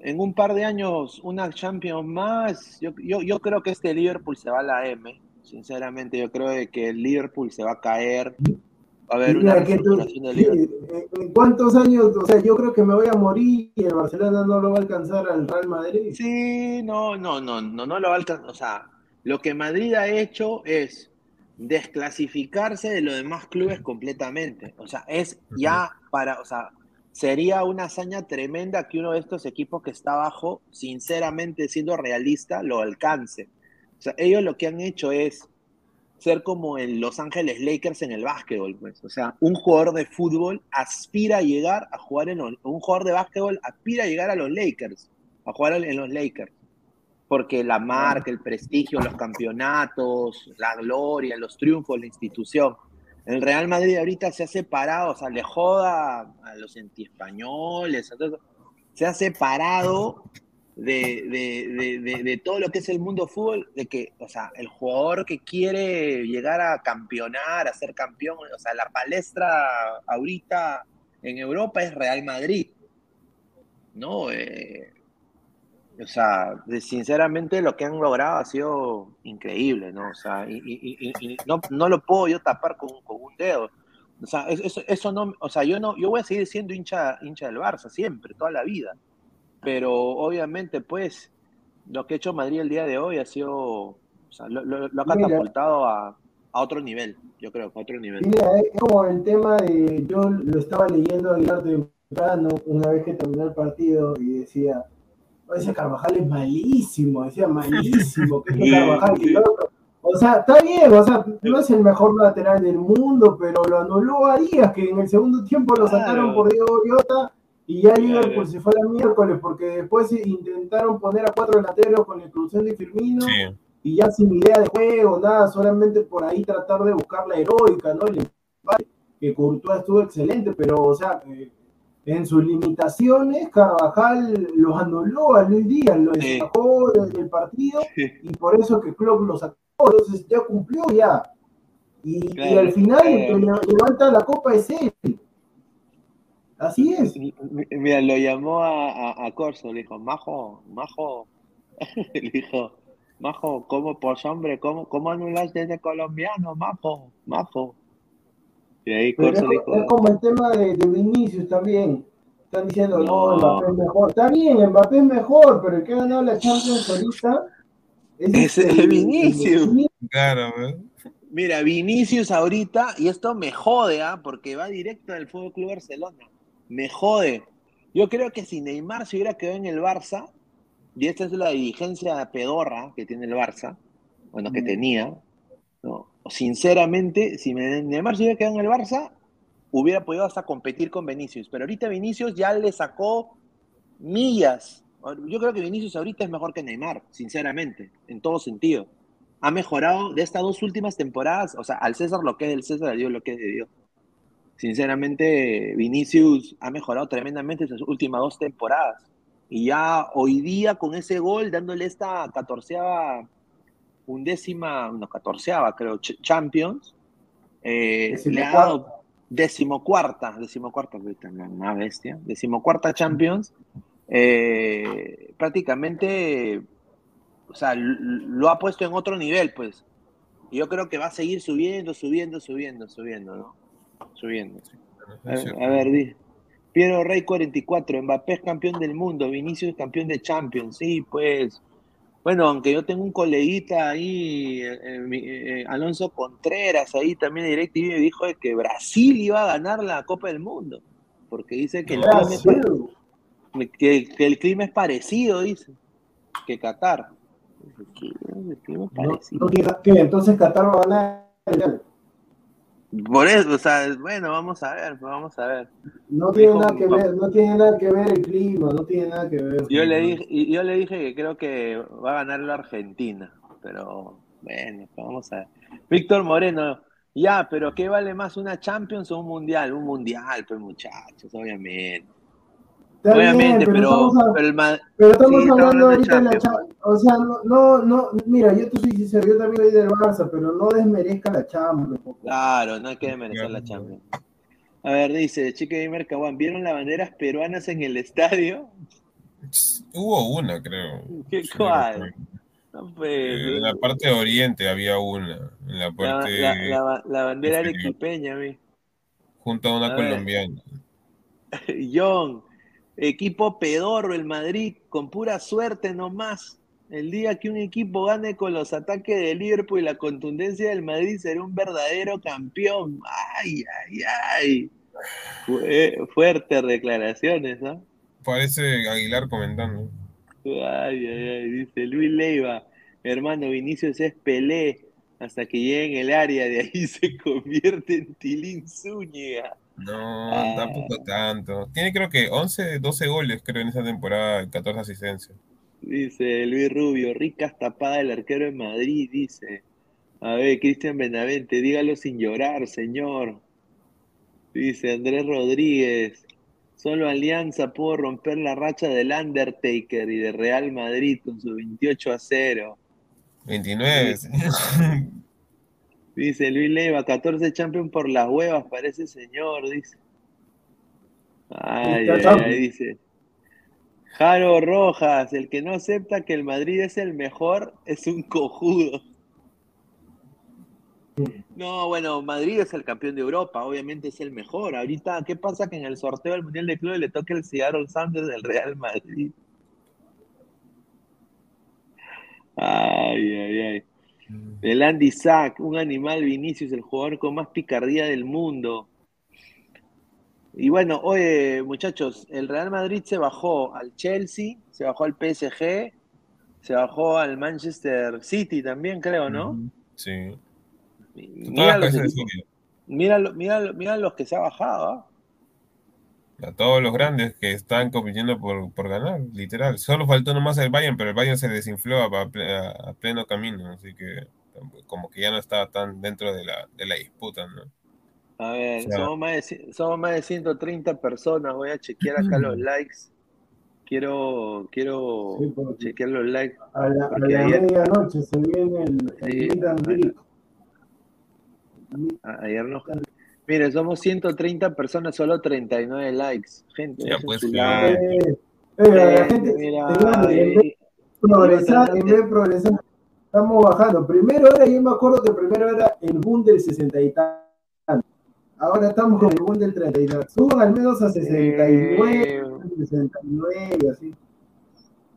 en un par de años, una Champions más, yo, yo, yo creo que este Liverpool se va a la M, sinceramente, yo creo de que el Liverpool se va a caer, va a haber una reestructuración del Liverpool. eh, ¿En cuántos años? O sea, yo creo que me voy a morir y el Barcelona no lo va a alcanzar al Real Madrid. Sí, no, no, no, no, no lo va a alcanzar. O sea, lo que Madrid ha hecho es desclasificarse de los demás clubes completamente. O sea, es ya para, o sea, sería una hazaña tremenda que uno de estos equipos que está abajo, sinceramente siendo realista, lo alcance. O sea, ellos lo que han hecho es ser como en Los Ángeles Lakers en el básquetbol, pues. O sea, un jugador de fútbol aspira a llegar a jugar en los, un jugador de básquetbol aspira a llegar a los Lakers, a jugar en los Lakers. Porque la marca, el prestigio, los campeonatos, la gloria, los triunfos, la institución. El Real Madrid ahorita se ha separado, o sea, le joda a los antiespañoles, se ha separado de, de, de, de, todo lo que es el mundo fútbol, de que, o sea, el jugador que quiere llegar a campeonar, a ser campeón, o sea, la palestra ahorita en Europa es Real Madrid, ¿no? Eh, o sea, sinceramente lo que han logrado ha sido increíble, ¿no? O sea, y, no, no lo puedo yo tapar con, con un dedo. O sea, es- eso, eso no, o sea, yo no, yo voy a seguir siendo hincha, hincha del Barça siempre, toda la vida. Pero obviamente, pues, lo que ha hecho Madrid el día de hoy ha sido, o sea, lo, lo- lo ha Mira. catapultado a, a otro nivel, yo creo, a otro nivel. Mira, es como el tema de, yo lo estaba leyendo ayer temprano, una vez que terminó el partido, y decía, "Oye, ese Carvajal es malísimo, decía malísimo, que *laughs* este Carvajal, que el otro". O sea, está bien, o sea, no es el mejor lateral del mundo, pero lo anuló a Díaz, que en el segundo tiempo lo sacaron Claro. por Diego Llota, y ya. Liverpool se fue a la miércoles, porque después intentaron poner a cuatro delanteros con la inclusión de Firmino, Sí. y ya sin idea de juego, nada, solamente por ahí tratar de buscar la heroica, ¿no? El empate, que Courtois estuvo excelente, pero, o sea, eh, en sus limitaciones, Carvajal los anuló a Luis Díaz, lo Sí. sacó del, partido, y por eso que Klopp lo sacó, entonces ya cumplió ya. Y, al final, el que levanta la copa es él. Así *laughs* es. Mira, lo llamó a, a, a Corso, le dijo, Majo, Majo, *laughs* le dijo, Majo, ¿cómo, pues hombre, cómo, cómo anulaste a ese colombiano, Majo, Majo? Y ahí Pero es, Corso es dijo, como el tema de, de Vinicius también. Están diciendo, no, No. Mbappé es mejor. Está bien, Mbappé es mejor, pero el que ha ganado la Champions ahorita Es este, el Vinicius. Claro, ¿ves? mira, Vinicius ahorita, y esto me jode, ¿ah? porque va directo del Fútbol Club Barcelona, me jode. Yo creo que si Neymar se hubiera quedado en el Barça, y esta es la dirigencia pedorra que tiene el Barça, bueno, que Mm. tenía, ¿no? sinceramente, si Neymar se hubiera quedado en el Barça, hubiera podido hasta competir con Vinicius, pero ahorita Vinicius ya le sacó millas. Yo creo que Vinicius ahorita es mejor que Neymar, sinceramente, en todo sentido. Ha mejorado de estas dos últimas temporadas, o sea, al César lo que es del César, a Dios lo que es de Dios. Sinceramente, Vinicius ha mejorado tremendamente estas últimas dos temporadas. Y ya hoy día con ese gol, dándole esta catorceava, undécima, no, catorceava creo, ch- Champions, eh, le ha dado decimocuarta, decimocuarta, más bestia, decimocuarta Champions, eh, prácticamente, o sea, lo ha puesto en otro nivel, pues. Y yo creo que va a seguir subiendo, subiendo, subiendo, subiendo, ¿no? Subiendo. Ver, a ver, di. Piero Rey 44, Mbappé es campeón del mundo, Vinicius es campeón de Champions, sí, pues. Bueno, aunque yo tengo un coleguita ahí, eh, eh, eh, Alonso Contreras, ahí también de DirecTV, dijo de que Brasil iba a ganar la Copa del Mundo, porque dice que el, clima es, Brasil. pa- que, que el clima es parecido, dice, que Qatar. Dice, "¿Qué? El clima es parecido. no. Entonces Qatar va a ganar. Por eso, o sea, bueno, vamos a ver, pues, vamos a ver. No tiene Dijo nada que ver, no tiene nada que ver el clima, no tiene nada que ver. Yo le dije, yo le dije que creo que va a ganar la Argentina, pero bueno, vamos a ver. Víctor Moreno, ya, pero ¿qué vale más una Champions o un Mundial? Un Mundial, pues muchachos, obviamente. Está bien, obviamente, pero, estamos a- pero el Ma- Pero estamos Sí, hablando ahorita de la Champions. O sea, no, no, no, mira, yo te soy sincero, yo también soy del Barça, pero no desmerezca la Champions. Claro, no hay que merecer la Champions. A ver, dice Chique Gamer Caguán, ¿vieron las banderas peruanas en el estadio? Hubo una, creo. ¿Qué Sí, cuál? No, pues, Eh, en la parte de Oriente había una. En la la, parte la- la- la bandera inferior. arequipeña, vi. junto a una A ver. colombiana. *laughs* John, equipo pedorro el Madrid, con pura suerte nomás. El día que un equipo gane con los ataques de Liverpool y la contundencia del Madrid será un verdadero campeón. Ay, ay, ay. Fue- fuertes declaraciones, ¿no? Parece Aguilar comentando. Ay, ay, ay, dice Luis Leiva, hermano Vinicius es Pelé, hasta que llegue en el área, de ahí *laughs* se convierte en Tilín Zúñiga. No, Ah. tampoco tanto. Tiene creo que 11, 12 goles creo en esa temporada, y 14 asistencias. Dice Luis Rubio, ricas tapadas del arquero de Madrid, dice. A ver, Cristian Benavente, dígalo sin llorar, señor. Dice Andrés Rodríguez, solo Alianza pudo romper la racha del Undertaker y de Real Madrid con su 28 a 0. 29. *laughs* Dice Luis Leiva, 14 Champions por las huevas para ese señor, dice. Ay, ay, ay, dice. Jaro Rojas, el que no acepta que el Madrid es el mejor es un cojudo. No, bueno, Madrid es el campeón de Europa, obviamente es el mejor. Ahorita, ¿qué pasa que en el sorteo del Mundial de Clubes le toca el Seattle Sanders del Real Madrid? Ay, ay, ay. El Andy Sack, un animal Vinicius, el jugador con más picardía del mundo. Y bueno, oye, muchachos, el Real Madrid se bajó al Chelsea, se bajó al PSG, se bajó al Manchester City también, creo, ¿no? Sí. Mira los, mira, mira, mira los que se ha bajado. ¿ah? A todos los grandes que están compitiendo por, por ganar, literal. Solo faltó nomás el Bayern, pero el Bayern se desinfló a, a- a pleno camino, así que como que ya no estaba tan dentro de la, de la disputa, ¿no? A ver, O sea- somos, más de, somos más de 130 personas. Voy a chequear acá los *clears throat* likes. Quiero, quiero Sí, porque chequear los likes. a la, a la ayer- medianoche se viene el, el Sí, meet and greet. A- Ayer nos. Mire, somos 130 personas, solo 39 likes. Gente, Ya, pues, su claro. like. Eh, eh, la Gente, gente, mira, señores, en vez eh, de progresar, en vez de progresar, estamos bajando. Primero era, yo me acuerdo que primero era el boom del 60 y tal. Ahora estamos con el boom del 30 y tal. Suban al menos a 69, eh, 69, así.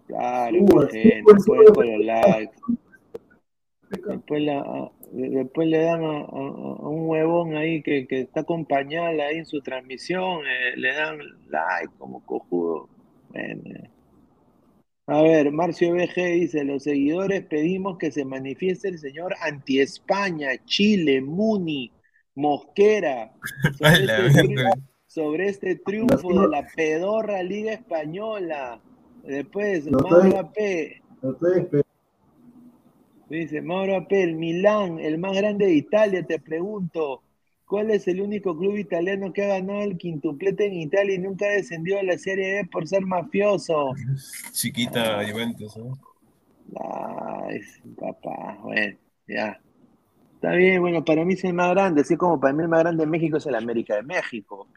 Claro, pues, gente, suba. con los likes. Después, la- después le dan a, a- a un huevón ahí que, que está con pañal ahí en su transmisión, eh, le dan like como cojudo. Bueno, eh. A ver, Marcio BG dice, los seguidores pedimos que se manifieste el señor anti-España, Chile, Muni, Mosquera, *laughs* sobre este, sobre este triunfo de la pedorra Liga Española. Después, AP, Lo estoy Dice Mauro Apel, Milán, el más grande de Italia, te pregunto, ¿cuál es el único club italiano que ha ganado el quintuplete en Italia y nunca ha descendido a la Serie B por ser mafioso? Chiquita Juventus, ¿no? Ay, papá, bueno, ya. Está bien, bueno, para mí es el más grande, así como para mí el más grande de México es el América de México.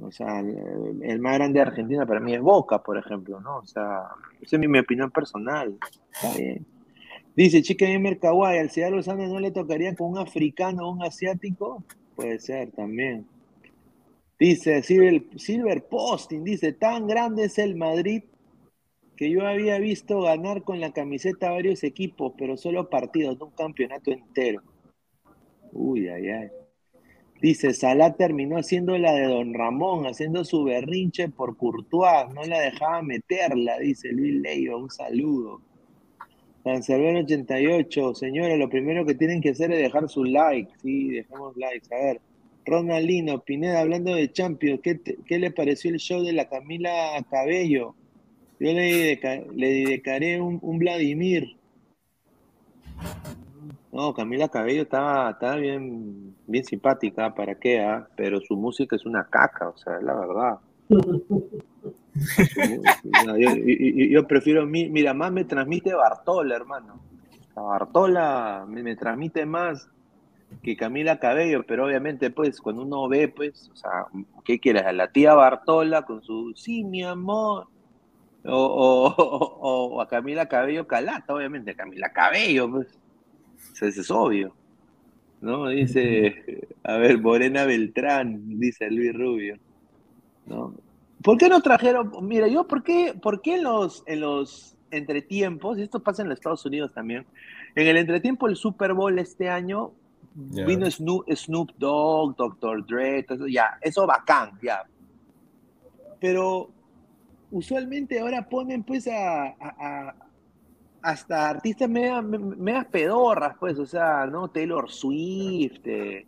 O sea, el, el más grande de Argentina para mí es Boca, por ejemplo, ¿no? O sea, esa es mi, mi opinión personal. Está bien. Dice Chica Gamer Kawaii, al Seattle Sanders no le tocaría con un africano o un asiático. Puede ser también. Dice Silver, Silver Posting, dice, tan grande es el Madrid que yo había visto ganar con la camiseta varios equipos, pero solo partidos, no un campeonato entero. Uy, ay, ay. Dice, Salah terminó haciendo la de Don Ramón, haciendo su berrinche por Courtois, no la dejaba meterla, dice Luis Leiva, un saludo. Cancerbero 88, señores, lo primero que tienen que hacer es dejar su like, sí, dejamos likes. A ver, Ronaldino, Pineda, hablando de Champions, ¿qué, qué le pareció el show de la Camila Cabello? Yo le, le dedicaré un, un Vladimir. No, Camila Cabello estaba, estaba bien, bien simpática, ¿para qué? ah? Pero su música es una caca, o sea, es la verdad. *laughs* *laughs* Yo, prefiero, mi- mira, más me transmite Bartola, hermano. La Bartola me, transmite más que Camila Cabello, pero obviamente, pues, cuando uno ve, pues, o sea, ¿qué quieres? A la tía Bartola con su sí, mi amor. O, o- o- o a Camila Cabello Calata, obviamente, Camila Cabello, pues. Eso es obvio. ¿No? Dice, a ver, Morena Beltrán, dice Luis Rubio. ¿No? ¿Por qué no trajeron? Mira, yo, ¿por qué, por qué en los, en los entretiempos, y esto pasa en los Estados Unidos también, en el entretiempo del Super Bowl este año Ya. vino Snoop, Snoop Dogg, Dr. Dre, todo eso, ya, eso bacán, ya. Pero usualmente ahora ponen pues a, a- a- hasta artistas media, me- medias pedorras, pues, o sea, ¿no? Taylor Swift, eh,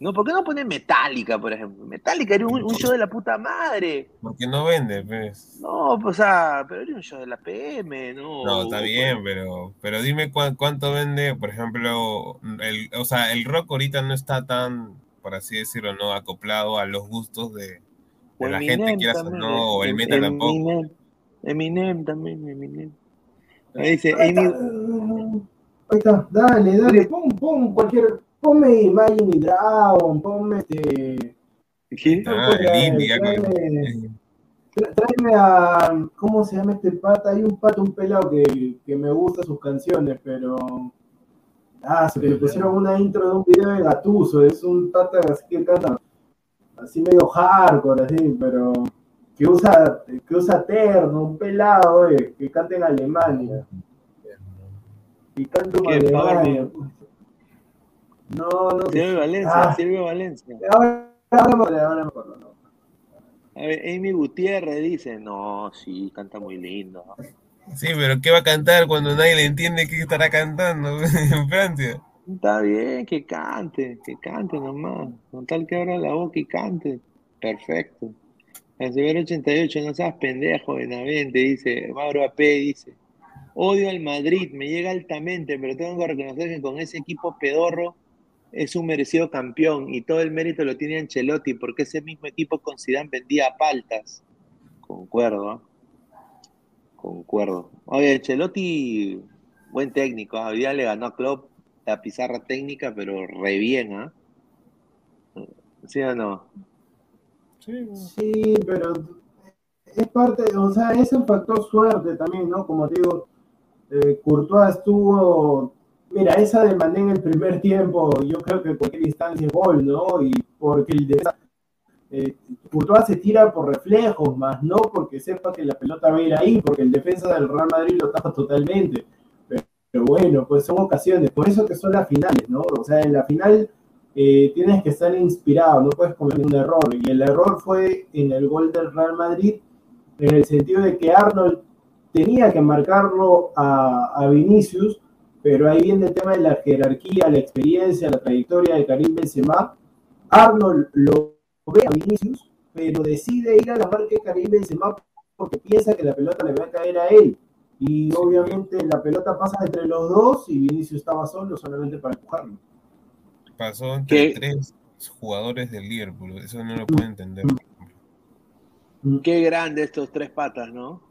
¿no? ¿Por qué no ponen Metallica, por ejemplo? Metallica era un, un show de la puta madre. Porque no vende, pues. No, pues, o sea, pero era un show de la PM, ¿no? No, está bien, pero, pero dime cuán- cuánto vende, por ejemplo, el, o sea, el rock ahorita no está tan, por así decirlo, no acoplado a los gustos de, la gente, Eminem quieras o también, no, o el Em- metal tampoco. Eminem, Eminem también, Eminem. Ahí dice, Ahí está, Amy, ahí está, dale, dale, pon, pon cualquier, ponme Imagine Dragon, ponme este, ¿qué? Ah, el indie, ya con- tráeme, tráeme a, ¿cómo se llama este pata? Hay un pato, un pelado que, que me gusta sus canciones, pero Ah, se le pusieron una intro de un video de Gatuso, es un tata así que canta así medio hardcore, así, pero que usa, que usa terno, un pelado, eh, que canta en Alemania. Y canta en Alemania. No, no. Silvio Valencia, Ah. Silvio Valencia. Ahora, ahora me acuerdo, ahora me acuerdo, no. A ver, Amy Gutiérrez dice, no, sí, canta muy lindo. Sí, pero ¿qué va a cantar cuando nadie le entiende qué estará cantando *laughs* en Francia? Está bien, que cante, que cante nomás. Con tal que abra la boca y cante. Perfecto. El señor 88, no seas pendejo, Benavente, dice. Mauro AP dice. Odio al Madrid, me llega altamente, pero tengo que reconocer que con ese equipo pedorro es un merecido campeón y todo el mérito lo tiene Ancelotti porque ese mismo equipo con Zidane vendía paltas. Concuerdo, ¿ah? Concuerdo. Oye, Ancelotti, buen técnico, ¿ah? hoy día le ganó a Klopp la pizarra técnica, pero re bien, ¿ah? ¿Sí o no? Sí, pero es parte, o sea, es un factor suerte también, ¿no? Como digo, eh, Courtois estuvo, mira, esa de Mané en el primer tiempo, yo creo que cualquier instancia es gol, ¿no? Y porque el defensa, eh, Courtois se tira por reflejos, más no porque sepa que la pelota va a ir ahí, porque el defensa del Real Madrid lo tapa totalmente. Pero, pero bueno, pues son ocasiones, por eso que son las finales, ¿no? O sea, en la final eh, tienes que estar inspirado, no puedes cometer un error. Y el error fue en el gol del Real Madrid, en el sentido de que Arnold tenía que marcarlo a, a Vinicius, pero ahí viene el tema de la jerarquía, la experiencia, la trayectoria de Karim Benzema. Arnold lo ve a Vinicius, pero decide ir a la marca de Karim Benzema porque piensa que la pelota le va a caer a él. Y obviamente la pelota pasa entre los dos y Vinicius estaba solo solamente para empujarlo. Pasó entre ¿Qué? tres jugadores del Liverpool, eso no lo puedo entender. Qué grande estos tres patas, ¿no?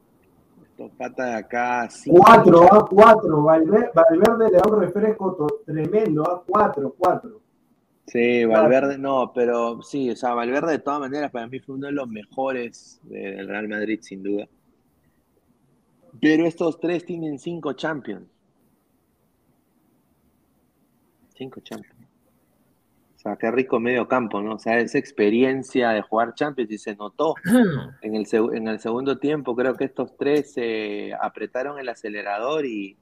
Estos patas de acá. cinco Cuatro, a cuatro. Valverde, Valverde le da un refresco tremendo, a cuatro, cuatro. Sí, Valverde, no, pero sí, o sea, Valverde de todas maneras para mí fue uno de los mejores del Real Madrid, sin duda. Pero estos tres tienen cinco Champions. Cinco Champions. Sea, qué rico medio campo, ¿no? O sea, esa experiencia de jugar Champions y se notó *clears throat* en el, en el segundo tiempo. Creo que estos tres eh, apretaron el acelerador y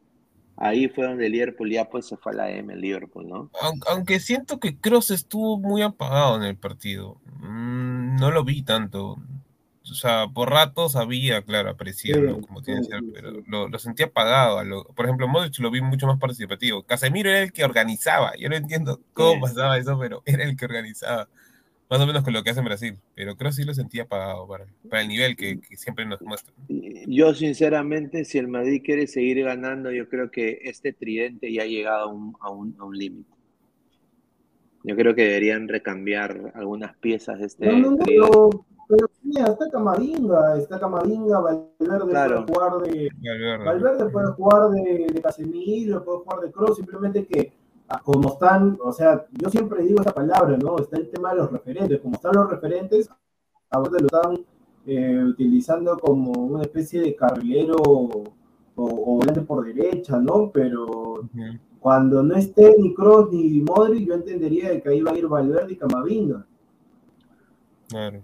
ahí fue donde Liverpool ya pues se fue a la M, el Liverpool, ¿no? Aun- Aunque siento que Cross estuvo muy apagado en el partido. Mm, no lo vi tanto. O sea, por ratos había, claro, aparecía, ¿no? Sí, Como tiene que sí, ser, sí, pero lo, lo sentí apagado. lo- por ejemplo, Modric lo vi mucho más participativo. Casemiro era el que organizaba. Yo no entiendo cómo Sí. pasaba eso, pero era el que organizaba. Más o menos con lo que hace en Brasil. Pero Cross sí lo sentía apagado para, para el nivel que, que siempre nos muestra. Yo sinceramente, si el Madrid quiere seguir ganando, yo creo que este tridente ya ha llegado a un, a un, a un límite. Yo creo que deberían recambiar algunas piezas de este No, no, no. Pero, mira, está Camavinga, está Camavinga, Valverde Claro. puede jugar de, Valverde. Valverde puede jugar de, de Casemiro, puede jugar de Kroos, simplemente que ah, como están, o sea, yo siempre digo esa palabra, ¿no? Está el tema de los referentes, como están los referentes, ahora lo están eh, utilizando como una especie de carrilero o, o volante por derecha, ¿no? Pero cuando no esté ni Kroos ni Modric, yo entendería de que ahí va a ir Valverde y Camavinga. Claro.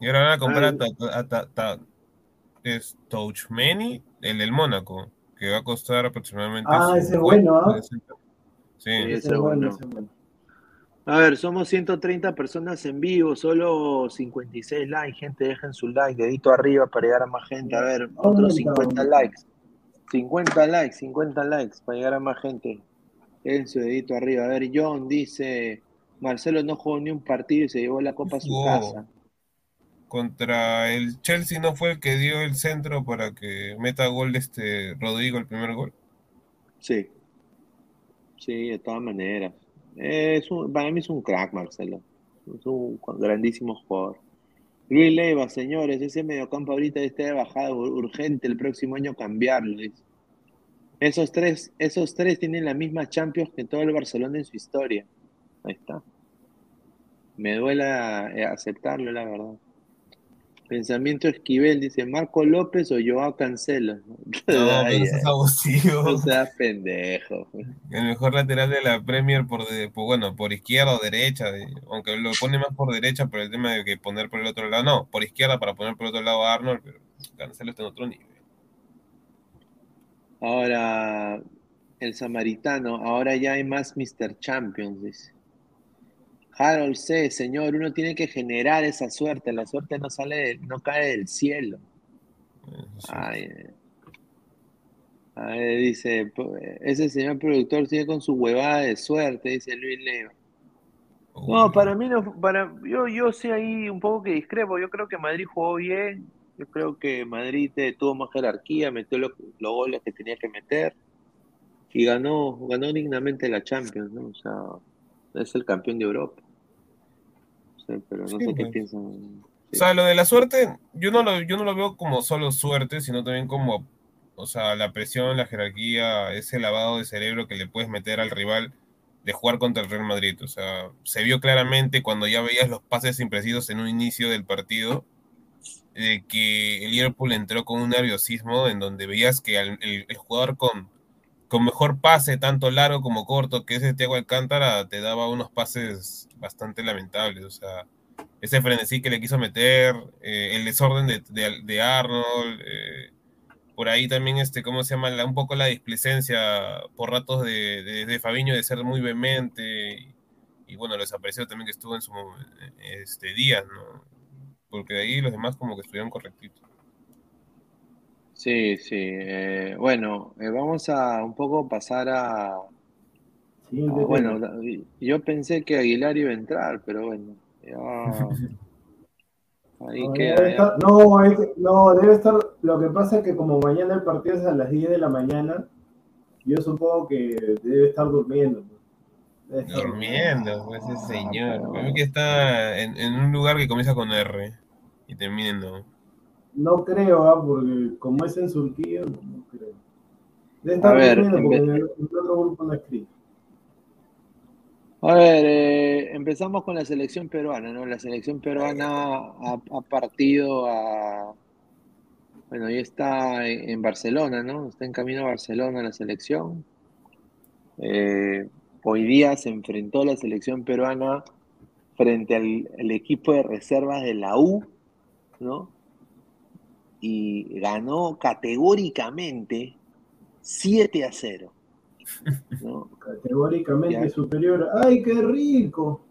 Y ahora van a comprar a, a Ta- Ta- es el del Mónaco, que va a costar aproximadamente. Ah, ese es 50, bueno, ¿ah? 60. Sí, Sí. Ese es bueno, bueno. ese es bueno. A ver, somos 130 personas en vivo, solo 56 likes, gente, dejen su like, dedito arriba para llegar a más gente. A ver, otros Aumenta, 50 aumenta. likes. 50 likes, 50 likes para llegar a más gente. Dejen su dedito arriba. A ver, John dice, Marcelo no jugó ni un partido y se llevó la copa a su casa. Contra el Chelsea no fue el que dio el centro para que meta gol este Rodrigo el primer gol. Sí. Sí, de todas maneras. Es para mí es un crack, Marcelo. Es un grandísimo jugador. Luis Leiva, señores, ese mediocampo ahorita está de bajada ur- urgente el próximo año cambiarlo. Esos tres, esos tres tienen la misma Champions que todo el Barcelona en su historia. Ahí está. Me duele eh, aceptarlo, la verdad. Pensamiento Esquivel dice Marco López o Joao Cancelo. *laughs* No, pero eso es abusivo. no seas pendejo. El mejor lateral de la Premier por, de- por- bueno, por izquierda o derecha, de- aunque lo pone más por derecha por el tema de que poner por el otro lado, no, por izquierda para poner por el otro lado a Arnold, pero Cancelo está en otro nivel. Ahora, el samaritano, ahora ya hay más Mr. Champions, dice. Harold C, señor, uno tiene que generar esa suerte, la suerte no sale, no cae del cielo. Ay, eh. Ahí dice, po- ese señor productor sigue con su huevada de suerte, dice Luis Leo. No, para mí no, para, yo, yo sí ahí un poco que discrepo, yo creo que Madrid jugó bien, yo creo que Madrid eh, tuvo más jerarquía, metió lo- los goles que tenía que meter y ganó, ganó dignamente la Champions, ¿no? O sea, es el campeón de Europa. Pero no Sí, sé qué pues. piensan. O sea, lo de la suerte, yo no lo, yo no lo veo como solo suerte, sino también como, o sea, la presión, la jerarquía, ese lavado de cerebro que le puedes meter al rival de jugar contra el Real Madrid. O sea, se vio claramente cuando ya veías los pases imprecisos en un inicio del partido, de que el Liverpool entró con un nerviosismo en donde veías que el jugador con, con mejor pase, tanto largo como corto, que ese Thiago Alcántara, te daba unos pases bastante lamentables. O sea, ese frenesí que le quiso meter, eh, el desorden de, de- Arnold, eh, por ahí también, este, ¿cómo se llama? La- un poco la displicencia por ratos de, de, Fabiño de ser muy vehemente y, bueno, lo desaparecido también que estuvo en su este, días, ¿no? Porque de ahí los demás como que estuvieron correctitos. Sí, sí. eh, bueno, eh, vamos a un poco pasar a, bueno, yo pensé que Aguilar iba a entrar, pero bueno, ya *laughs* ahí No, queda, debe ya. estar- no, es no, debe estar. Lo que pasa es que como mañana el partido es a las 10 de la mañana, yo supongo que debe estar durmiendo. pues. Debe estar- Durmiendo, pues ese señor. pero- Para mí que está en, en un lugar que comienza con R y termina en O. No creo, ah, porque como es en Surquía, no, creo. Debe estar A ver, porque en el, otro grupo no escribe. A ver, eh, empezamos con la selección peruana, ¿no? La selección peruana ha, ha partido a, bueno, ya está en, Barcelona, ¿no? Está en camino a Barcelona la selección. Eh, hoy día se enfrentó la selección peruana frente al, al equipo de reservas de la U, ¿no? Y ganó categóricamente 7 a 0, *laughs* ¿no? Categóricamente Ya. superior. ¡Ay, qué rico!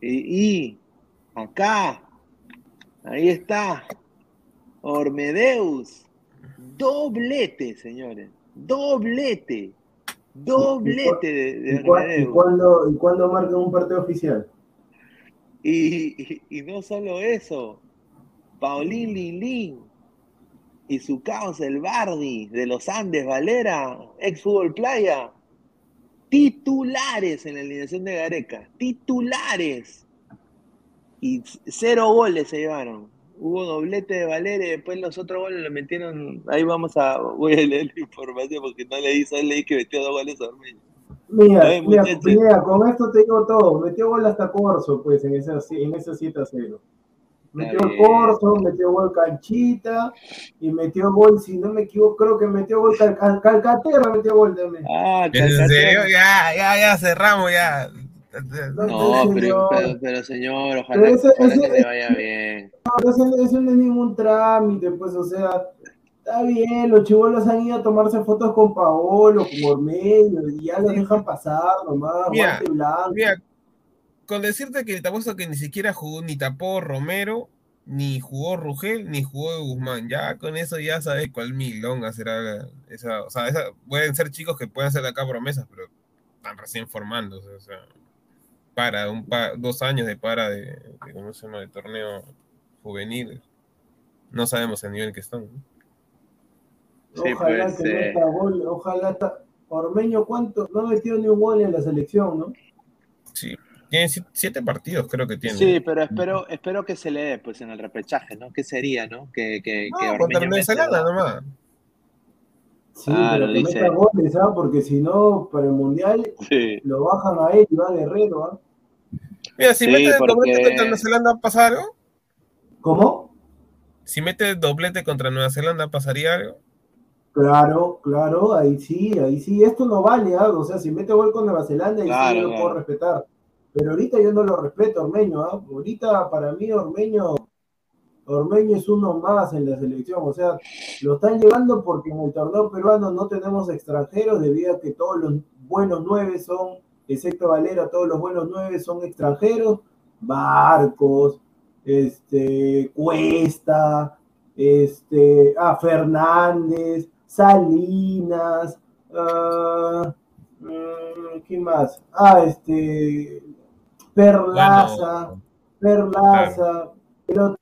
Y, y acá, ahí está, Ormedeus, doblete, señores, doblete, doblete de, de ¿Y, y cuándo, ¿Y cuándo marcan un partido oficial? Y, y- y no solo eso, Paulín Lin y su caos el Bardi de los Andes Valera, ex Fútbol Playa, titulares en la alineación de Gareca, titulares. Y cero goles se llevaron. Hubo doblete de Valera y después los otros goles lo metieron. Ahí vamos a. Voy a leer la información porque no leí, solo leí que metió dos goles a Ormeño. Mira, con esto te digo todo. Metió gol hasta Corso, pues, en ese, en ese 7 a 0. Metió bien. Corso, metió gol Canchita y metió gol, si no me equivoco, creo que metió gol Cal- Cal- Calcaterra, metió gol también. Ah, ¿En serio? Ya, ya, ya, cerramos ya. No, pero, señor. pero, pero, señor, ojalá, Pero ese- ojalá ese- que le vaya bien. No, eso, eso no es ningún trámite, pues, o sea, está bien, los chivolos han ido a tomarse fotos con Paolo, con Ormeño, y ya los dejan pasar nomás, Mira, guante blanco. Mira, con decirte que te apuesto que ni siquiera jugó, ni tapó Romero, ni jugó Rugel, ni jugó Guzmán. Ya con eso ya sabes cuál milonga será la- esa. O sea, esa- pueden ser chicos que pueden hacer acá promesas, pero están recién formándose. O sea, para, un pa- dos años de para de, de, ¿cómo se llama? de torneo juvenil. No sabemos el nivel que están. ¿no? Sí, Ojalá pues, que eh. meta gol, ojalá. ta- Ormeño, ¿cuánto? No ha metido ni un gol en la selección, ¿no? Sí, tiene si- siete partidos, creo que tiene. Sí, pero espero, espero que se le dé pues en el repechaje, ¿no? ¿Qué sería, no? Que, que, No, que contra dos. nomás. Sí, Claro, pero que dice. meta goles, ¿ah? Porque si no, para el Mundial Sí. lo bajan a él, Iván Guerrero, ¿ah? Mira, si Sí, mete, porque- mete contra Nueva Zelanda, ¿pasa algo? ¿Cómo? Si mete doblete contra Nueva Zelanda, ¿pasaría algo? Claro, claro, ahí sí, ahí sí. Esto no vale, ¿ah? o sea, si mete gol con Nueva Zelanda, ahí sí Claro, yo lo claro. puedo respetar. Pero ahorita yo no lo respeto, Ormeño. ¿ah? Ahorita para mí Ormeño, Ormeño es uno más en la selección. O sea, lo están llevando porque en el torneo peruano no tenemos extranjeros debido a que todos los buenos nueve son, excepto Valera, todos los buenos nueve son extranjeros. Barcos, este, Cuesta, este, ah, Fernández, Salinas, mm, ¿qué más? Ah, este, Perlaza, Bueno, Perlaza, el otro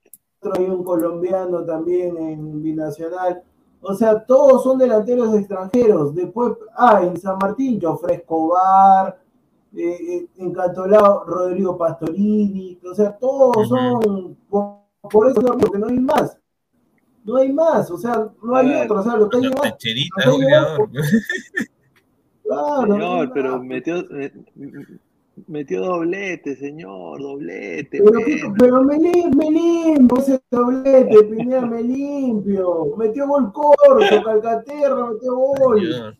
hay un colombiano también en Binacional. O sea, todos son delanteros extranjeros. Después, ah, en San Martín, Jofre Escobar, eh, eh, en Cantolao, Rodrigo Pastorini. O sea, todos son. Por, por eso digo que no hay más. No hay más. O sea, no hay otro. O sea, lo llevando- goleador. *laughs* Claro, no hay pero más. metió, eh, metió doblete, señor, doblete. Pero, pero. pero me, lim- me limpio ese doblete, *laughs* Pineda, me limpio. Metió gol corto, *laughs* Calcaterra, metió gol. Señor,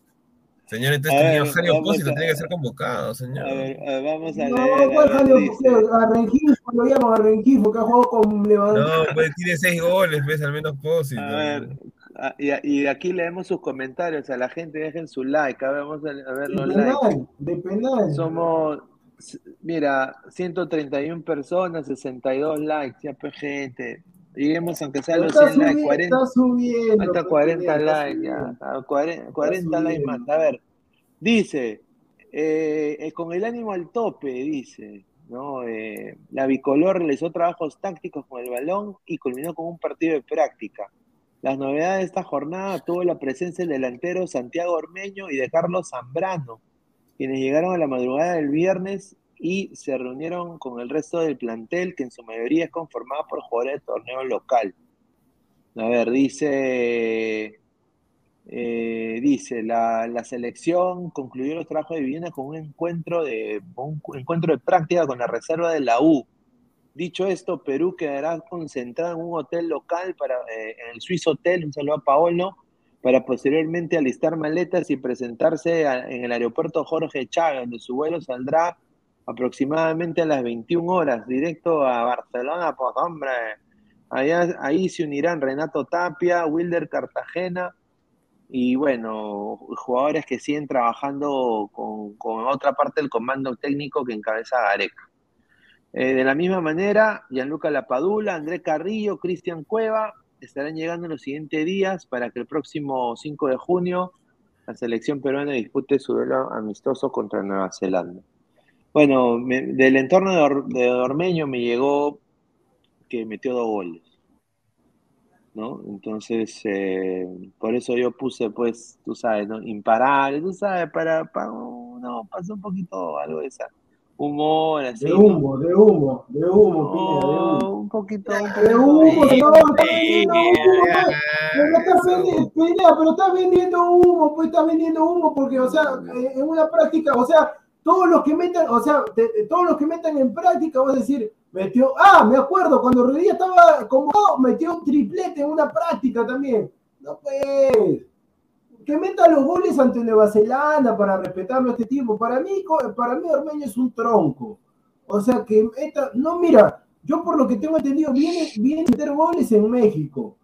Señor, entonces tenía Jario Pósito, tenía que ser convocado, señor. A ver, a ver, vamos a No, leer. a ¿cuál ver, Jaleo dice. A Rengifo, lo llaman a Rengifo, que ha jugado con Levante. No, pues tiene seis goles, ves, al menos Pósito. A ver, a- y, a- y aquí leemos sus comentarios. A la gente dejen su like. A ver, vamos a, a ver de los likes. penal, de penal. Somos, mira, 131 personas, 62 likes. Ya, pues, gente. Lleguemos aunque sea los está 100 likes, subiendo, 40. está subiendo. Pues, 40 Pineda, está likes, ya. subiendo. a 40, 40 likes más. A ver, dice, eh, eh, con el ánimo al tope, dice, ¿no? Eh, la bicolor realizó trabajos tácticos con el balón y culminó con un partido de práctica. Las novedades de esta jornada tuvo la presencia del delantero Santiago Ormeño y de Carlos Zambrano, quienes llegaron a la madrugada del viernes y se reunieron con el resto del plantel, que en su mayoría es conformado por jugadores de torneo local. A ver, dice, eh, dice la, la selección concluyó los trabajos de vivienda con un encuentro de, un encuentro de práctica con la reserva de la U. Dicho esto, Perú quedará concentrado en un hotel local para, eh, en el Swiss Hotel, un saludo a Paolo, para posteriormente alistar maletas y presentarse en el aeropuerto Jorge Chávez, donde su vuelo saldrá aproximadamente a las 21 horas, directo a Barcelona, pues hombre, Allá, ahí se unirán Renato Tapia, Wilder Cartagena y bueno, jugadores que siguen trabajando con, con otra parte del comando técnico que encabeza Gareca. Eh, de la misma manera, Gianluca Lapadula, André Carrillo, Cristian Cueva estarán llegando en los siguientes días para que el próximo 5 de junio la selección peruana dispute su duelo amistoso contra Nueva Zelanda. Bueno, me- del entorno de, Or- de Ormeño me llegó que metió dos goles, ¿no? Entonces, eh, por eso yo puse, pues, tú sabes, ¿no? Imparable, tú sabes, para, para no, pasó un poquito algo de esa humor, así, De ¿no? humo, de humo, de humo, Pineda, de No, humo. un poquito, un De humo, no, está vendiendo humo. Pero está vendiendo, Pineda, pero está vendiendo humo, pues está vendiendo humo porque, o sea, eh, en una práctica, o sea, todos los que metan, o sea, te- todos los que metan en práctica, vas a decir, metió, ah, me acuerdo, cuando Rodríguez estaba convocado, metió un triplete en una práctica también. No, pues, que meta los goles ante Nueva Zelanda para respetarlo a este tipo. Para mí, para mí Ormeño es un tronco. O sea que meta, no, mira, yo por lo que tengo entendido, viene, viene a meter goles en México.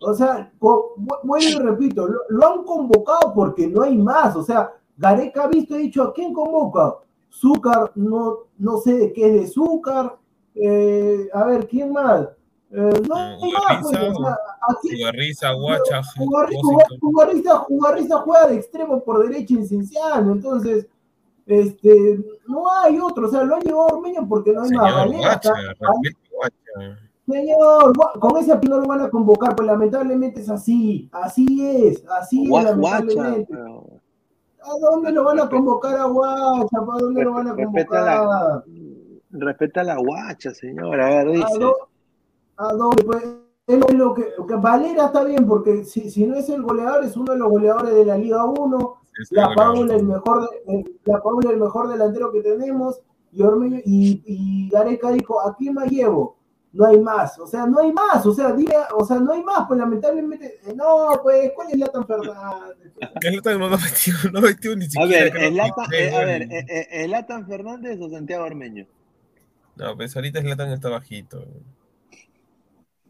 O sea, vuelvo y repito, lo, han convocado porque no hay más. O sea, Gareca ha visto y dicho, ¿a quién convoca? Zúcar, no, no sé de qué es de Zúcar. Eh, a ver, ¿quién más? Eh, no hay más, pues, o sea, aquí, Cigarriza, Guacha, Jugarri- Pósito. Jugar- Jugarrista, Jugarrista juega de extremo por derecha en Cienciano, entonces este, no hay otro, o sea, lo han llevado a Ormeño porque no hay más. Señor Guacha, respete Guacha. Señor, con ese no lo van a convocar, pues lamentablemente es así, así es, así es, Gua- lamentablemente. pero- ¿A dónde lo van a convocar a Guacha? ¿Para dónde lo van a Respeta la, convocar? respeta la guacha, señor. A ver, ¿A, dice. A dónde? Pues, es lo, es lo que, que Valera está bien, porque si, si no es el goleador, es uno de los goleadores de la Liga 1. Este La. Paula, el mejor, de- eh, la Paula, el mejor delantero que tenemos. Y, Ormeño, y, y Gareca dijo: ¿a quién más llevo? no hay más, o sea, no hay más, o sea, dime, o sea, no hay más, pues lamentablemente, eh, no, pues, ¿cuál es Latan Fernández? *laughs* El Latan no metió, no metió ni A siquiera. ver, ¿el Latan, eh, a ver, eh, eh, ¿el Latan Fernández o Santiago Ormeño? No, pues ahorita el Latan está bajito.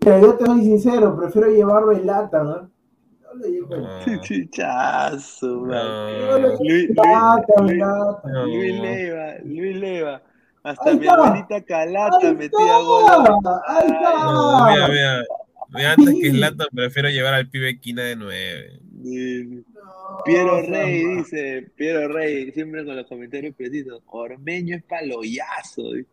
Mira, yo te soy sincero, prefiero llevarlo en lata, ¿no? No lo llevo en *laughs* Chichazo, no, Luis, en lata, Luis- lata. no. Luis Leiva, Luis Leiva. Hasta Ahí mi está. abuelita Calata Ahí metía gol. está, ahí está. no, mira, mira. Mira, antes que el Latan prefiero llevar al pibe Quina de 9. Sí. No, Piero Rey dice, Piero Rey, siempre con los comentarios precisos, Ormeño es paloyazo. dice.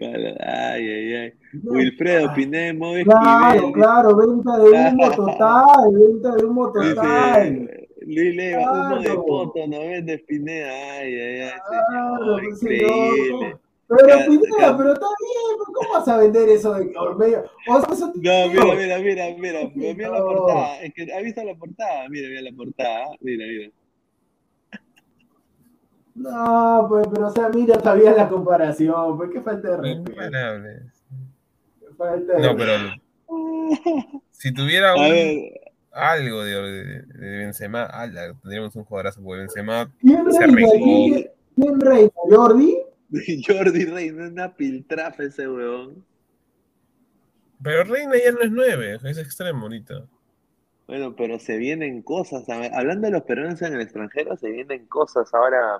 Ay, ay, ay. Wilfredo modo Claro, claro, venta de humo total, venta de humo *laughs* total. Luis Leiva, humo de Claro. poto, no vende Pineda. Ay, ay, ay, Claro, señor, pues, increíble. Pero Pineda, pero está bien, pues, ¿cómo vas a vender eso de Ormeño? O sea, eso No, mira, mira, mira, mira, mira, mira la No. portada. Es que, ¿has visto la portada? Mira, mira la portada. Mira, mira. No, pues, pero o sea, mira todavía la comparación, pues qué falta de respeto. Falta de No, pero si tuviera un, algo de, de, de Benzema, ala, tendríamos un jugadorazo porque Benzema ¿Quién se *laughs* reina? arregló. ¿Quién, reina? ¿Jordi? Jordi Reyna es una piltrafa ese weón. Pero Reina ya no es 9, es extremo ahorita. Bueno, pero se vienen cosas. Hablando de los peruanos en el extranjero, se vienen cosas ahora,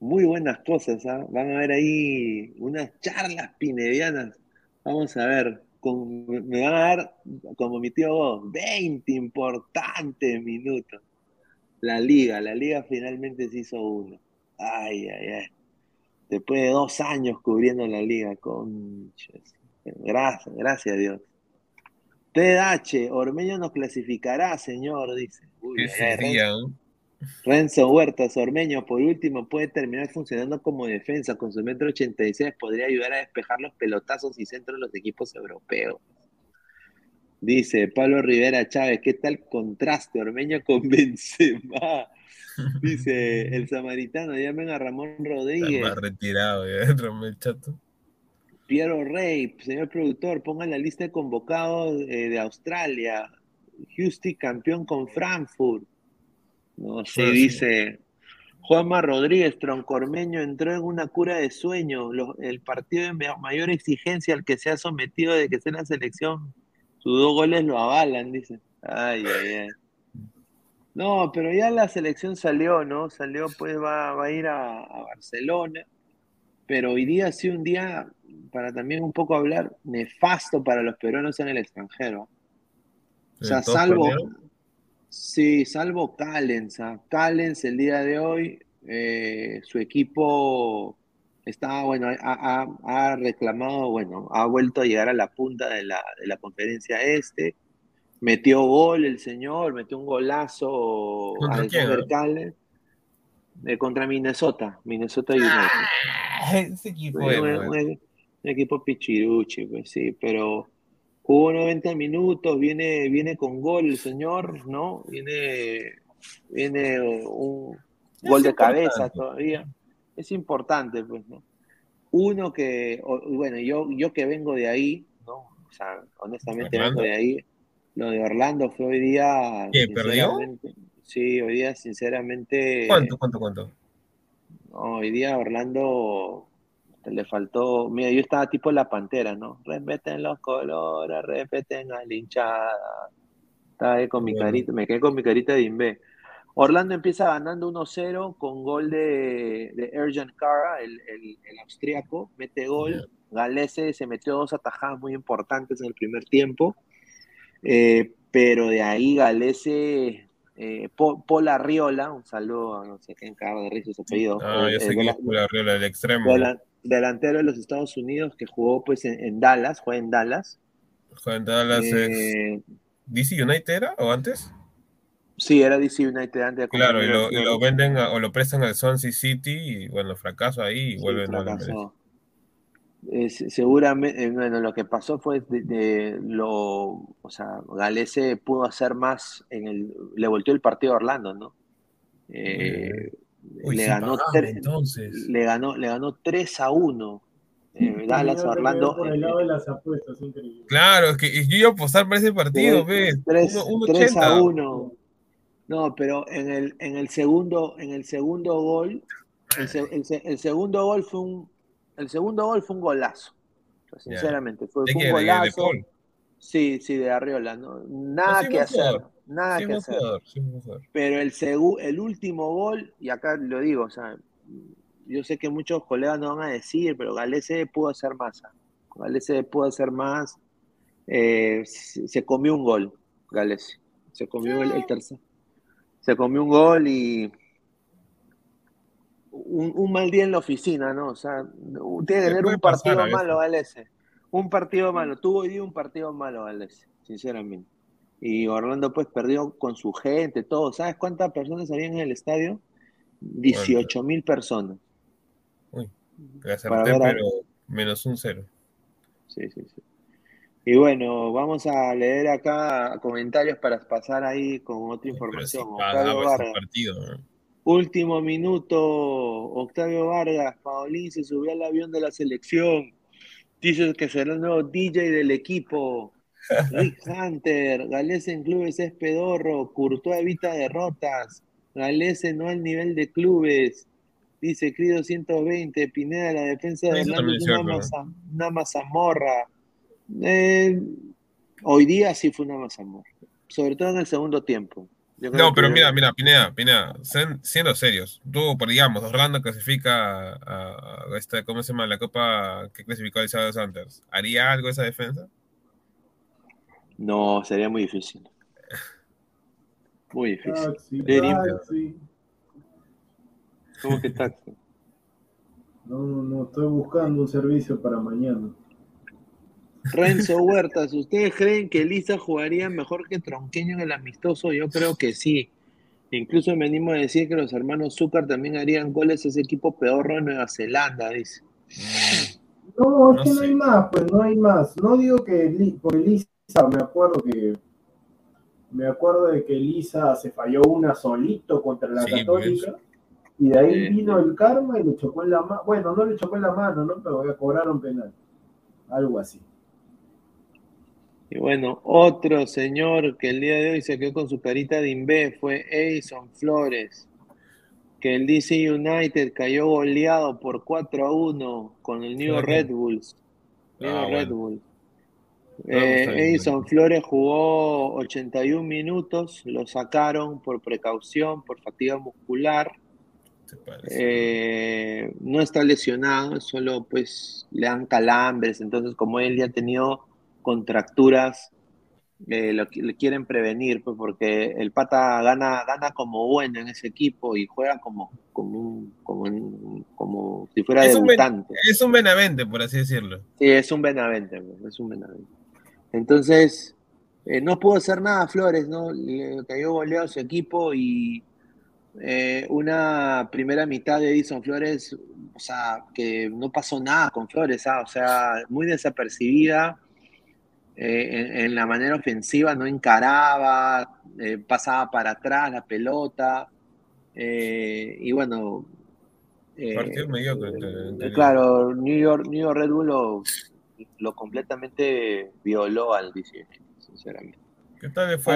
muy buenas cosas. ¿ah? Van a haber ahí unas charlas pinedianas. Vamos a ver, con- me van a dar, como mi tío Bob, 20 importantes minutos. La liga, la liga finalmente se hizo uno. Ay, ay, ay. Después de dos años cubriendo la liga, conches. Gracias, gracias a Dios. TDH, Ormeño nos clasificará, señor, dice. Uy. Renzo Huertas, Ormeño, por último, puede terminar funcionando como defensa. Con su metro 86 podría ayudar a despejar los pelotazos y centros de los equipos europeos. Dice Pablo Rivera Chávez, ¿qué tal contraste? Ormeño *laughs* con Benzema. Dice el samaritano, llamen a Ramón Está Rodríguez. más retirado, ya, Romel Chato. Piero Rey, señor productor, pongan la lista de convocados eh, de Australia. Houston campeón con Frankfurt. No sé, sí. dice Juanma Rodríguez, Troncormeño entró en una cura de sueño. Los- el partido de ma- mayor exigencia al que se ha sometido de que sea la selección, sus dos goles lo avalan, dice. Ay, ay, ay. No, pero ya la selección salió, ¿no? Salió, pues va, va a ir a, a Barcelona. Pero hoy día sido un día, para también un poco hablar, nefasto para los peruanos en el extranjero. O sea, ¿Todos salvo? Sí, salvo Callens. ¿ah? Callens el día de hoy, eh, su equipo está, bueno, ha, ha- ha reclamado, bueno, ha vuelto a llegar a la punta de la, de la conferencia este. Metió gol el señor, metió un golazo ¿Contra quién, Alexander ah? Callens eh, contra Minnesota, Minnesota United. Ah, ese equipo es, bueno. un- un equipo pichiruchi, pues sí, pero jugó 90 minutos, viene, viene con gol el señor, ¿no? Viene, viene un Es gol de cabeza todavía. Es importante, pues, ¿no? Uno que, bueno, yo, yo que vengo de ahí, ¿no? O sea, honestamente ¿Orlando? vengo de ahí. Lo de Orlando fue hoy día, ¿Qué, perdió? sí, hoy día, sinceramente, ¿Cuánto, cuánto, cuánto? no, hoy día Orlando le faltó. Mira, yo estaba tipo la pantera, ¿no? Respeten los colores, respeten a la hinchada. Estaba ahí con mi carita, me quedé con mi carita de Invé. Orlando empieza ganando 1-0 con gol de, de Erjan Kara, el, el, el austriaco, mete gol. Galese se metió dos atajadas muy importantes en el primer tiempo. Eh, pero de ahí Galese, eh, Po- Paul Arriola, un saludo a no sé quién cago de risa su apellido. Ah, el- yo sé el que es la Riola del extremo. dela- delantero de los Estados Unidos que jugó pues en, en Dallas, juega en Dallas. Juega en Dallas es Eh, DC United era o antes? sí, era DC United antes de Claro, y lo, compañero y lo venden a- o lo prestan al Swansea City y bueno, fracasa ahí y Sí, vuelven a la. Eh, se- seguramente, eh, bueno, lo que pasó fue de, de lo, o sea, Galese pudo hacer más en el, le volteó el partido a Orlando, ¿no? Eh, Uy, le ganó entonces. le ganó, le ganó 3 a 1 Eh, Dallas, Señor, te Orlando. quedó Por el lado de las apuestas, increíble. Claro, es que yo iba a apostar para ese partido, Tres- ¿ves? tres- Uno- uno 3 a 80. 1. No, pero en el, en el segundo, en el segundo gol, el, se- el se- el segundo gol fue un, el segundo gol fue un golazo. Sinceramente, fue, un ¿De- de golazo. Sí, sí, de Arriola, ¿no? Nada sí, que hacer. Nada Sí, que hacer. jugador, sí. Pero el, el último gol, y acá lo digo, o sea, yo sé que muchos colegas no van a decir, pero Galese pudo hacer más. Galese pudo hacer más. Eh, se, comió un gol, Galese. Se comió el, el tercer. Se comió un gol y un, un mal día en la oficina, ¿no? O sea, tiene que tener un partido malo, Galese. Un partido malo. Tuvo hoy día un partido malo, Galese, sinceramente. Y Orlando pues perdió con su gente, todo. ¿Sabes cuántas personas habían en el estadio? 18 mil personas. Uy, acerté, pero menos un cero. Sí, sí, sí. Y bueno, vamos a leer acá comentarios para pasar ahí con otra sí información. Octavio ese Vargas. partido. ¿no? Último minuto, Octavio Vargas, Paolín se subió al avión de la selección. Dice que será el nuevo DJ del equipo. Rick Hunter, Galese en clubes es pedorro, Courtois evita derrotas, Galese no al nivel de clubes. Dice Crido 120, Pineda, la defensa de Orlando es una, masa- una mazamorra. Eh, hoy día sí fue una mazamorra, sobre todo en el segundo tiempo. No, pero que- mira, mira, Pineda, Pineda, sen- siendo serios, tú, por digamos, Orlando clasifica a, a esta, ¿cómo se llama? La copa que clasificó el Seattle Sanders. ¿Haría algo esa defensa? No, sería muy difícil. Muy difícil. Taxi, taxi. ¿Cómo que taxi? No, no, estoy buscando un servicio para mañana. Renzo Huertas, ¿ustedes creen que Lisa jugaría mejor que Tronqueño en el amistoso? Yo creo que sí. Incluso me animo a decir que los hermanos Zúcar también harían goles a ese equipo pedorro de Nueva Zelanda, dice. No, es No que no hay más, pues no hay más. No digo que porque Lisa, me acuerdo que me acuerdo de que Lisa se falló una solito contra la Sí, Católica y de ahí vino el karma y le chocó en la mano. Bueno, no le chocó en la mano, ¿no? Pero ya cobraron penal. Algo así. Y bueno, otro señor que el día de hoy se quedó con su carita de imbé fue Edison Flores, que el DC United cayó goleado por 4 a 1 con el New ¿Pero Red? Bulls. New Ah, Red bueno. Bulls. Eh. Edison Flores jugó 81 minutos, lo sacaron por precaución, por fatiga muscular. Eh, no está lesionado, solo pues le dan calambres, entonces como él ya ha tenido contracturas, eh, lo, le quieren prevenir, pues porque el pata gana, gana como bueno en ese equipo y juega como, como, un- como, en- como si fuera Es un ben- debutante. Es un Benavente, por así decirlo. Sí, es un Benavente, pues, es un Benavente. Entonces, eh, no pudo hacer nada Flores, ¿no? Le cayó goleado a su equipo y eh, una primera mitad de Edison Flores, o sea, que no pasó nada con Flores, ¿ah? O sea, muy desapercibida eh, en, en la manera ofensiva, no encaraba, eh, pasaba para atrás la pelota, eh, y bueno. Partido mediocre, claro, New York, New York Red Bull lo, lo completamente violó al DC, sinceramente. ¿Qué tal le fue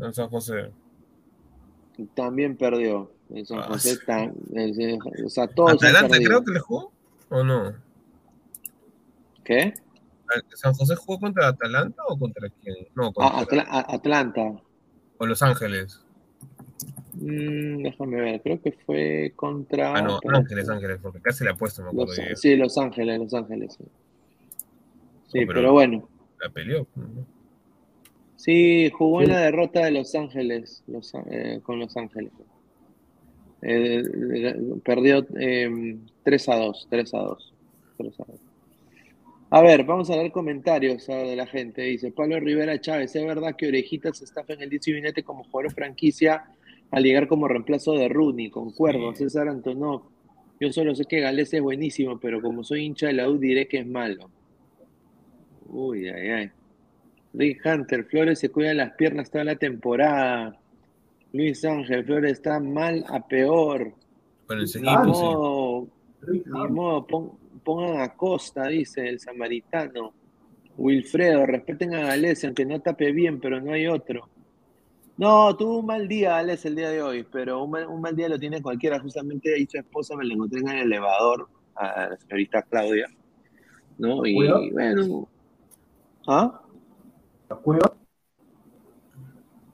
al San José? También perdió. En San Ah, José, sí. tan- eh, o sea, todos han ¿Atalanta perdido. creo que le jugó? ¿O no? ¿Qué? ¿San José jugó contra Atalanta o contra quién? No, contra Ah, Atla- a- Atlanta. o Los Ángeles. Mm, déjame ver, creo que fue contra. Ah, no. Ángeles, Ángeles, porque casi le apuesto, me acuerdo. Los- sí, Los Ángeles, Los Ángeles. Sí, Sí, pero- pero bueno. La peleó. Sí, jugó en la derrota de Los Ángeles, Los, eh, con Los Ángeles. Eh, perdió eh, 3 a 2, 3 a 2. 3 a 2. A ver, vamos a ver comentarios a ver, de la gente. Dice Pablo Rivera Chávez, ¿es verdad que Orejitas estafa en el DC United como jugador franquicia al llegar como reemplazo de Rooney? Concuerdo, Sí. César Antonov. Yo solo sé que Gales es buenísimo, pero como soy hincha de la U diré que es malo. Uy, ay, ay. Rick Hunter, Flores se cuida las piernas toda la temporada. Luis Ángel, Flores está mal a peor. Con ese Ni Ah, equipo, sí. modo, ni modo, pon- pongan a Costa, dice el samaritano. Wilfredo, respeten a Gales, aunque no tape bien, pero no hay otro. No, tuvo un mal día, Alex, el día de hoy, pero un mal, un mal día lo tiene cualquiera. Justamente ahí su esposa me la encontré en el elevador a la señorita Claudia, ¿no? Y bueno. ¿Ah? ¿La cueva?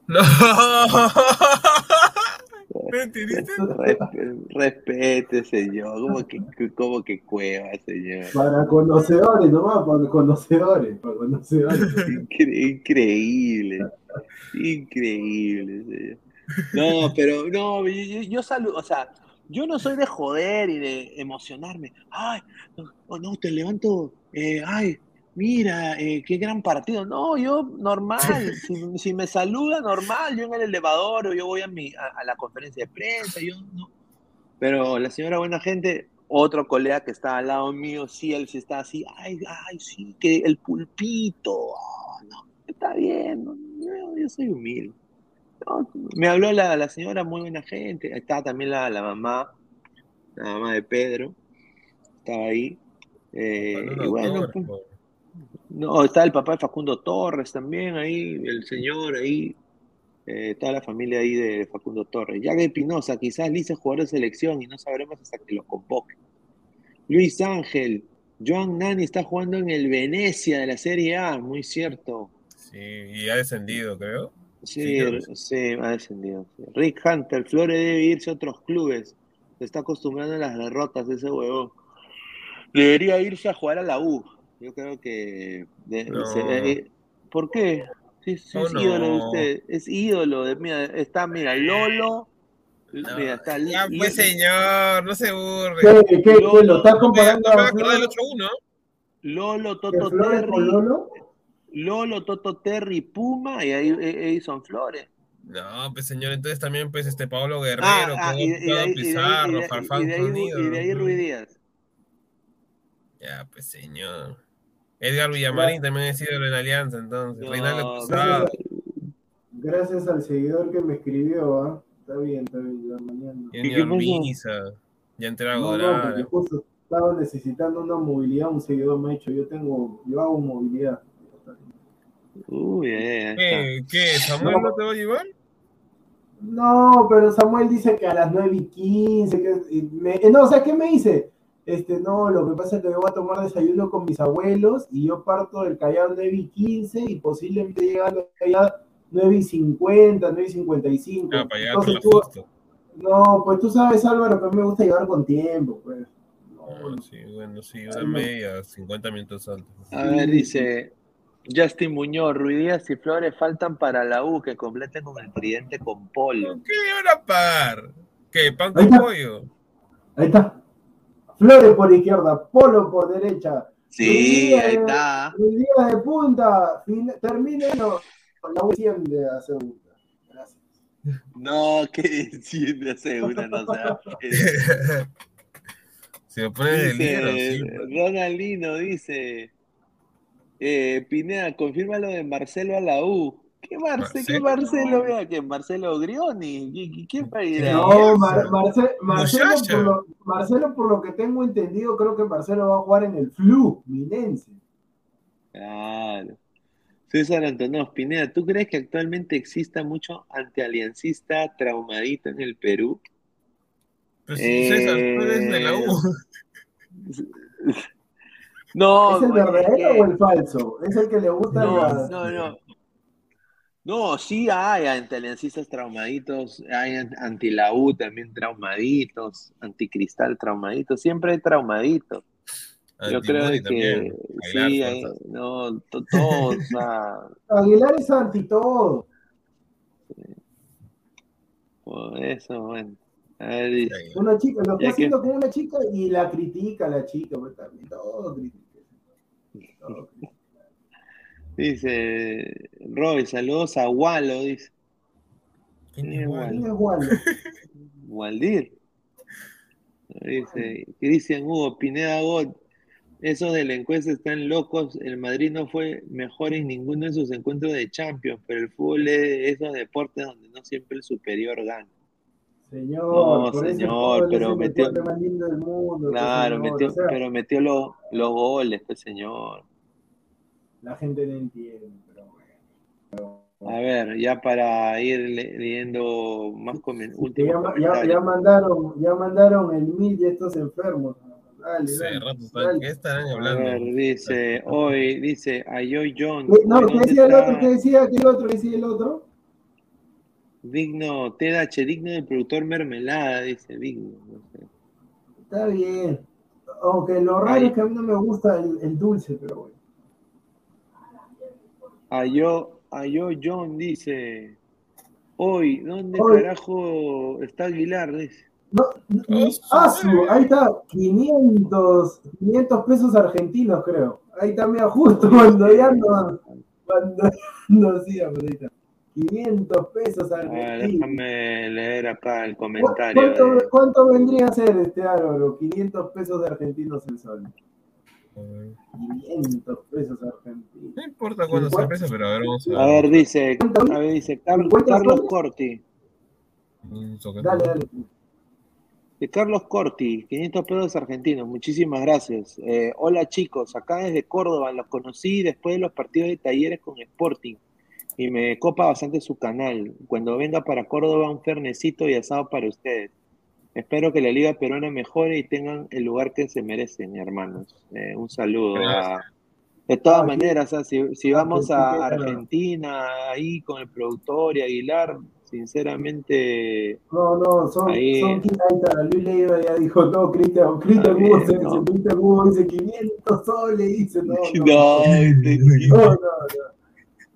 No. *laughs* ¿Me entendiste? Respe- respete, señor. ¿Cómo que, cómo que cueva, señor? Para conocedores, nomás, para conocedores, para conocedores. Incre- increíble. Increíble, señor. No, pero no, yo, yo, yo saludo, o sea, yo no soy de joder y de emocionarme. Ay, no, oh, no, te levanto, eh, ay, mira, eh, qué gran partido. No, yo normal, *laughs* si, si me saluda normal, yo en el elevador o yo voy a, mi, a, a la conferencia de prensa, yo no. Pero la señora buena gente, otro colega que está al lado mío, sí, él sí está así, ay, ay, sí, que el pulpito, oh, no, está bien, no, yo, yo soy humilde. No, me habló la, la señora, muy buena gente, estaba también la, la mamá, la mamá de Pedro, estaba ahí. eh, y bueno, pues, no, está el papá de Facundo Torres también ahí, el señor ahí, eh, toda la familia ahí de Facundo Torres. Jack Espinosa, quizás Lice jugador de selección y no sabremos hasta que lo convoque. Luis Ángel, Joan Nani está jugando en el Venecia de la Serie A, muy cierto. Sí, y ha descendido, creo. Sí, Sí, sí, ha descendido. Rick Hunter, Flores debe irse a otros clubes. Se está acostumbrando a las derrotas ese huevón. Debería irse a jugar a la U. Yo creo que. de- No. se- eh, ¿Por qué? Sí, es ídolo de usted. Es ídolo. De, mira, está, mira, Lolo. No, mira, está ya, pues, señor, no se burle. ¿Qué, qué, qué, lo estás No me, comparando no me a acordé del Flores, 8-1. Lolo, Toto Terry. Lolo? Lolo, Toto Terry, Puma y ahí eh, Edison Flores. No, pues señor, entonces también pues este Pablo Guerrero, Ah, ah, y, Pizarro, Farfán y de ahí- Sonido. y de ahí Ruiz Díaz. Ya, pues señor. Edgar Villamarín también es ídolo en Alianza, entonces. No, Reinaldo Cruzado. Gracias, gracias al seguidor que me escribió, ¿ah? Está bien, está bien, ya mañana. ¿Y qué Junior? Misa. Ya entraba No, no, justo estaba necesitando una movilidad, un seguidor me ha dicho, yo tengo, yo hago movilidad. Uy, eh. ¿Qué? ¿Qué? ¿Samuel no te va a llevar? No, pero Samuel dice que a las 9 y 15, que, y me- eh, no, o sea, ¿qué me dice? Este, no, lo que pasa es que yo voy a tomar desayuno con mis abuelos y yo parto del Callao 9 y 15 y posiblemente llegando allá 9 y 50, 9 y 55. Ah, para Entonces tú- no, pues tú sabes, Álvaro, que a mí me gusta llegar con tiempo, pues. Ah, No, sí, bueno, sí, una media, 50 minutos antes. A ver, dice Justin Muñoz, Ruiz Díaz y Flores faltan para la U que completen con el tridente con Polo. ¿Qué le van a pagar? ¿Qué? ¿Pan con pollo? Ahí está. Flores por izquierda, Polo por derecha. Sí, ahí Díaz- está. Díaz de punta, termínelo. La U de la segunda. Gracias. No, que desciende a segunda, no sé. *laughs* Se pone de Dice sí. pues. Ronaldino, dice eh, Pineda, confirma lo de Marcelo a la U. ¿Qué Marce, ¿Qué Marcelo. Marcelo? Vea que Marcelo Grioni. ¿Qui- qui- ¿Quién va a ir ahí? No, Mar- Marce- Marcelo, por lo, Marcelo, por lo que tengo entendido, creo que Marcelo va a jugar en el Flu, Minense. Claro. César Antonov, Pineda, ¿tú crees que actualmente exista mucho antialiancista traumadito en el Perú? Pues sí, César, tú eres de la Eh, U. *laughs* No, ¿Es el es verdadero que- o el falso? ¿Es el que le gusta No, la- no, no. No, sí hay antialiancistas traumaditos, hay an- anti la U también traumaditos, anticristal traumaditos, siempre hay traumaditos. Yo creo también. que sí, hay, no, to- todos, o sea, *laughs* Aguilar es anti todo. por eso, bueno. A ver, dice, Una chica, lo está que- haciendo con una chica y la critica la chica, pues también. Todo critica. Todo critica. Dice Roy, saludos a Walo, dice. ¿Quién Sí, es Wally? ¿Quién es Waldo? *laughs* Waldir. Dice Cristian Hugo, Pineda God, esos de la encuesta están locos. El Madrid no fue mejor en ninguno de sus encuentros de Champions, pero el fútbol es de esos deportes donde no siempre el superior gana. Señor, No, por señor, pero el metió- deporte más lindo del mundo. Claro, señor, metió, o sea, pero metió los, los goles, pues señor. La gente no entiende, pero bueno. A ver, ya para ir le- leyendo más comen- Que últimos ya, ya, comentarios. ya mandaron, ya mandaron el mil de estos enfermos. Dale, dale, rato, dale. ¿qué estarán A hablando? ver, dice, hoy, dice, Ayoy John. ¿Qué- No, ¿qué ¿dónde decía el otro? ¿Qué decía ¿Qué el otro? ¿Qué decía el otro? Digno, TDH, digno del productor Mermelada, dice, digno. no sé. Está bien. Aunque lo raro Ay. es que a mí no me gusta el, el dulce, pero bueno. Ayo, Ayo John dice, hoy, ¿dónde Hoy. carajo está Aguilar? Dice. No, no, ah, ahí está, 500, 500 pesos argentinos, creo. Ahí está, mira, justo cuando ya no, cuando no ahí está. 500 pesos argentinos. déjame leer acá el ¿Cu- comentario. ¿Cuánto, de- cuánto vendría a ser este Álvaro? 500 pesos de argentinos el sol. 500 pesos argentinos. No importa cuándo se empieza, pero a ver, vamos a A ver, dice, a ver, dice Car- ¿Cincuenta Carlos soles? Corti. Dale, dale. De Carlos Corti, 500 pesos argentinos, muchísimas gracias. Eh, hola chicos, acá desde Córdoba, los conocí después de los partidos de talleres con Sporting y me copa bastante su canal. Cuando venga para Córdoba, un fernecito y asado para ustedes. Espero que la Liga Peruana mejore y tengan el lugar que se merecen, hermanos. Eh, un saludo. a- De todas Ah, maneras, o sea, si, si vamos a Argentina. Ahí con el productor y Aguilar, sinceramente, No, no, son, Ahí. son Luis Leiva ya dijo, no, Cristian, Cristian Hugo, se- no. Cristian Hugo dice 500 soles, dice, no, *laughs* no, no, este- *laughs* no, no, no.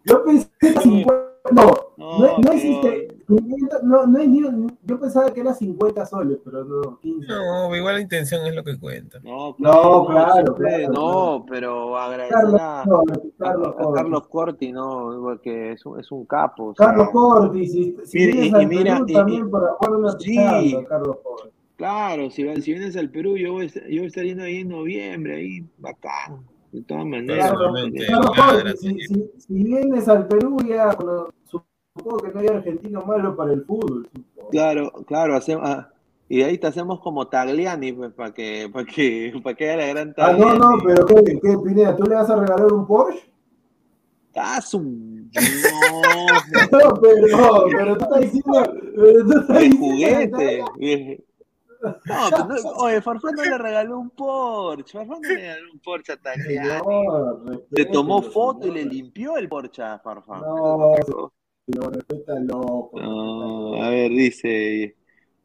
Yo pensé que 50, no, no, no existe, 500, no, no es ni un- yo pensaba que era 50 soles, pero no, 15. No, igual la intención es lo que cuenta. No, No, claro, claro, no, pero agradecer Carlos, a, Corti, Carlos, a Corti. Carlos Corti, ¿no? Porque es un, es un capo. o sea, Carlos Corti, si, si Mire, vienes y- al mira, Perú y- también y- para jugar una Sí. picada, Carlos Corti. Claro, si, si vienes al Perú, yo voy, a estar- yo voy a estar yendo ahí en noviembre, ahí, bacán, de todas maneras. Personalmente, Carlos ladra, Corti, si, sí. si- si vienes al Perú ya, bueno, supongo que no hay argentino malo para el fútbol. Claro, claro, hacemos, ah, y ahí te hacemos como Tagliani, pues, para que, para que, *laughs* para que haya la gran Ah, no, Tagliani. no, pero ¿qué, qué, Pineda? ¿Tú le vas a regalar un Porsche? Ah, su- No, No, pero, *laughs* pero tú estás diciendo... Pero tú estás de diciendo juguete. *laughs* No, pero no, oye, Farfán no le regaló un Porsche. Farfán no le regaló un Porsche a Tagliani. Respételo, tomó foto y le limpió el Porsche a Farfán. No, señor, respétalo. No, a ver, dice.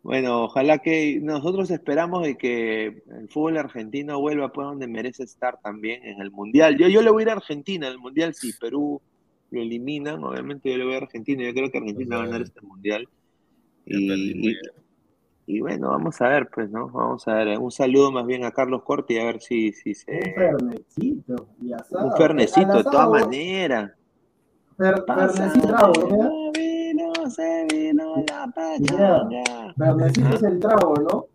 Bueno, ojalá que nosotros esperamos de que el fútbol argentino vuelva pues donde merece estar también en el Mundial. Yo, yo le voy a ir a Argentina, el Mundial si Perú lo eliminan, obviamente yo le voy a Argentina, yo creo que Argentina va a ganar este Mundial. Y, y- y bueno, vamos a ver, pues, ¿no? Vamos a ver. Un saludo más bien a Carlos Corti, a ver si, si Un se... fernecito y asado. Un fernecito, de todas maneras. Fer- es el trago, ¿no?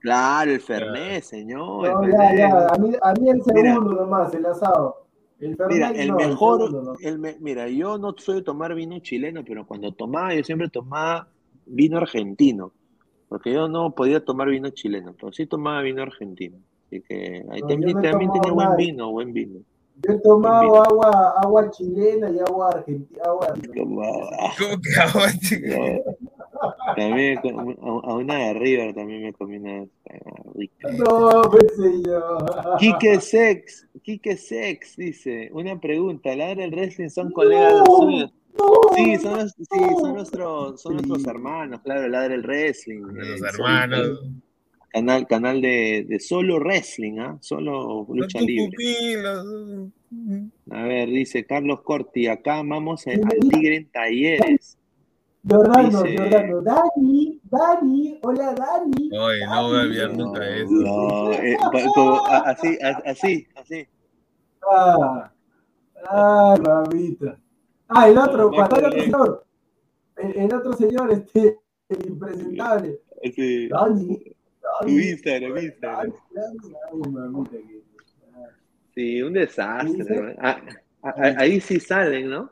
Claro, el Fernet, señor. el No, Fernet. ya, ya. A mí, a mí el Mira. segundo nomás, el asado. El Fernet Mira, el no, mejor, segundo no. el me- mira, yo no soy de tomar vino chileno, pero cuando tomaba, yo siempre tomaba vino argentino, porque yo no podía tomar vino chileno, pero sí tomaba vino argentino. Así que ahí No, también, también tenía buen vino, buen vino. Yo he tomado agua, agua chilena y agua argentina. Agua... ¿Cómo que también a, una de River también me comí una rica. No, pues señor. Quique Sex, Quique Sex dice, una pregunta, ¿la del wrestling son colegas No, suyos? no, Sí, son, los- sí, son nuestros, son nuestros hermanos, claro, la del wrestling. Los eh, hermanos. Canal, canal de, de solo wrestling, ¿ah? Solo lucha libre. A ver, dice Carlos Corti, acá amamos al tigre en talleres. Jordano, Dice- Jordano. Dani, Dani, hola Dani. Oye, no voy a olvidar nunca eso. No, eh, como- a- así, así, así. Ah, ah, mamita. Ah, el otro, No, cuando el otro señor. El, el otro señor, este, el impresentable. Dani. Tu. Instagram, Instagram. Sí, un desastre. Ah, ah, ah, ahí sí salen, ¿no?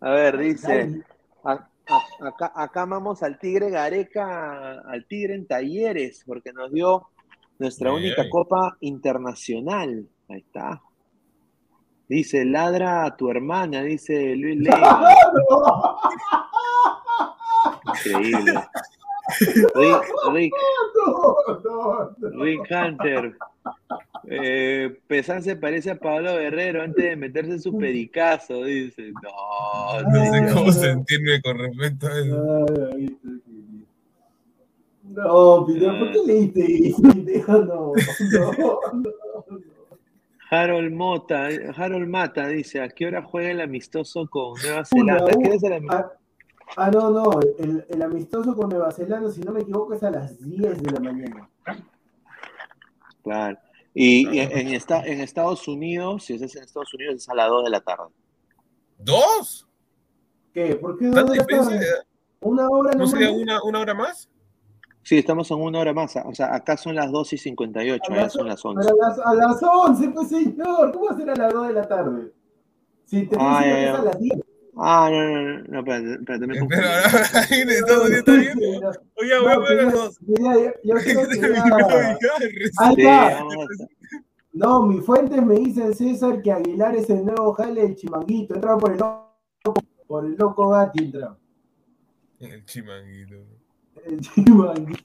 A ver, dice, Dani. a- a- acá, acá amamos al Tigre Gareca, al Tigre en Talleres, porque nos dio nuestra única copa internacional. Ahí está. Dice, ladra a tu hermana, dice Luis Leiva. *laughs* Increíble. Rick, *laughs* Rick, No, no, no. Rick Hunter. Eh, Pesán se parece a Pablo Guerrero antes de meterse su pericazo, dice. No, No sé cómo sentirme con respecto a eso. No, Pineda, ¿por qué leíste? *laughs* No. Harold Mota, Harold Mata dice, ¿a qué hora juega el amistoso con Nueva Zelanda? ¿Qué es el ami- Ah, no, no, el, el amistoso con Nueva Zelanda, si no me equivoco, es a las 10 de la mañana. Claro. Y, y en, esta- en Estados Unidos, si es en Estados Unidos, es a las 2 de la tarde. ¿Dos? ¿Qué? ¿Por qué ¿Tanta dónde diferencia? está? ¿Una hora ¿No sería una, una hora más? Sí, estamos en una hora más. O sea, acá son las 2 y 58, A allá son las pero 11. a las, a las 11, pues señor, ¿cómo va a ser a las 2 de la tarde? Si te Ah, diciendo ya, que es ya. a las 10. Ah, no, no, no, no, espérate, espérate, me confundí. Pero ahí está viendo. Oye, voy a No, poner dos. yo, creo que ya- novia, Ahí está. No, mis fuentes me dicen, César, que Aguilar es el nuevo jale del chimanguito. Entra por el loco, por el loco Gatti, entra. El chimanguito. El chimanguito.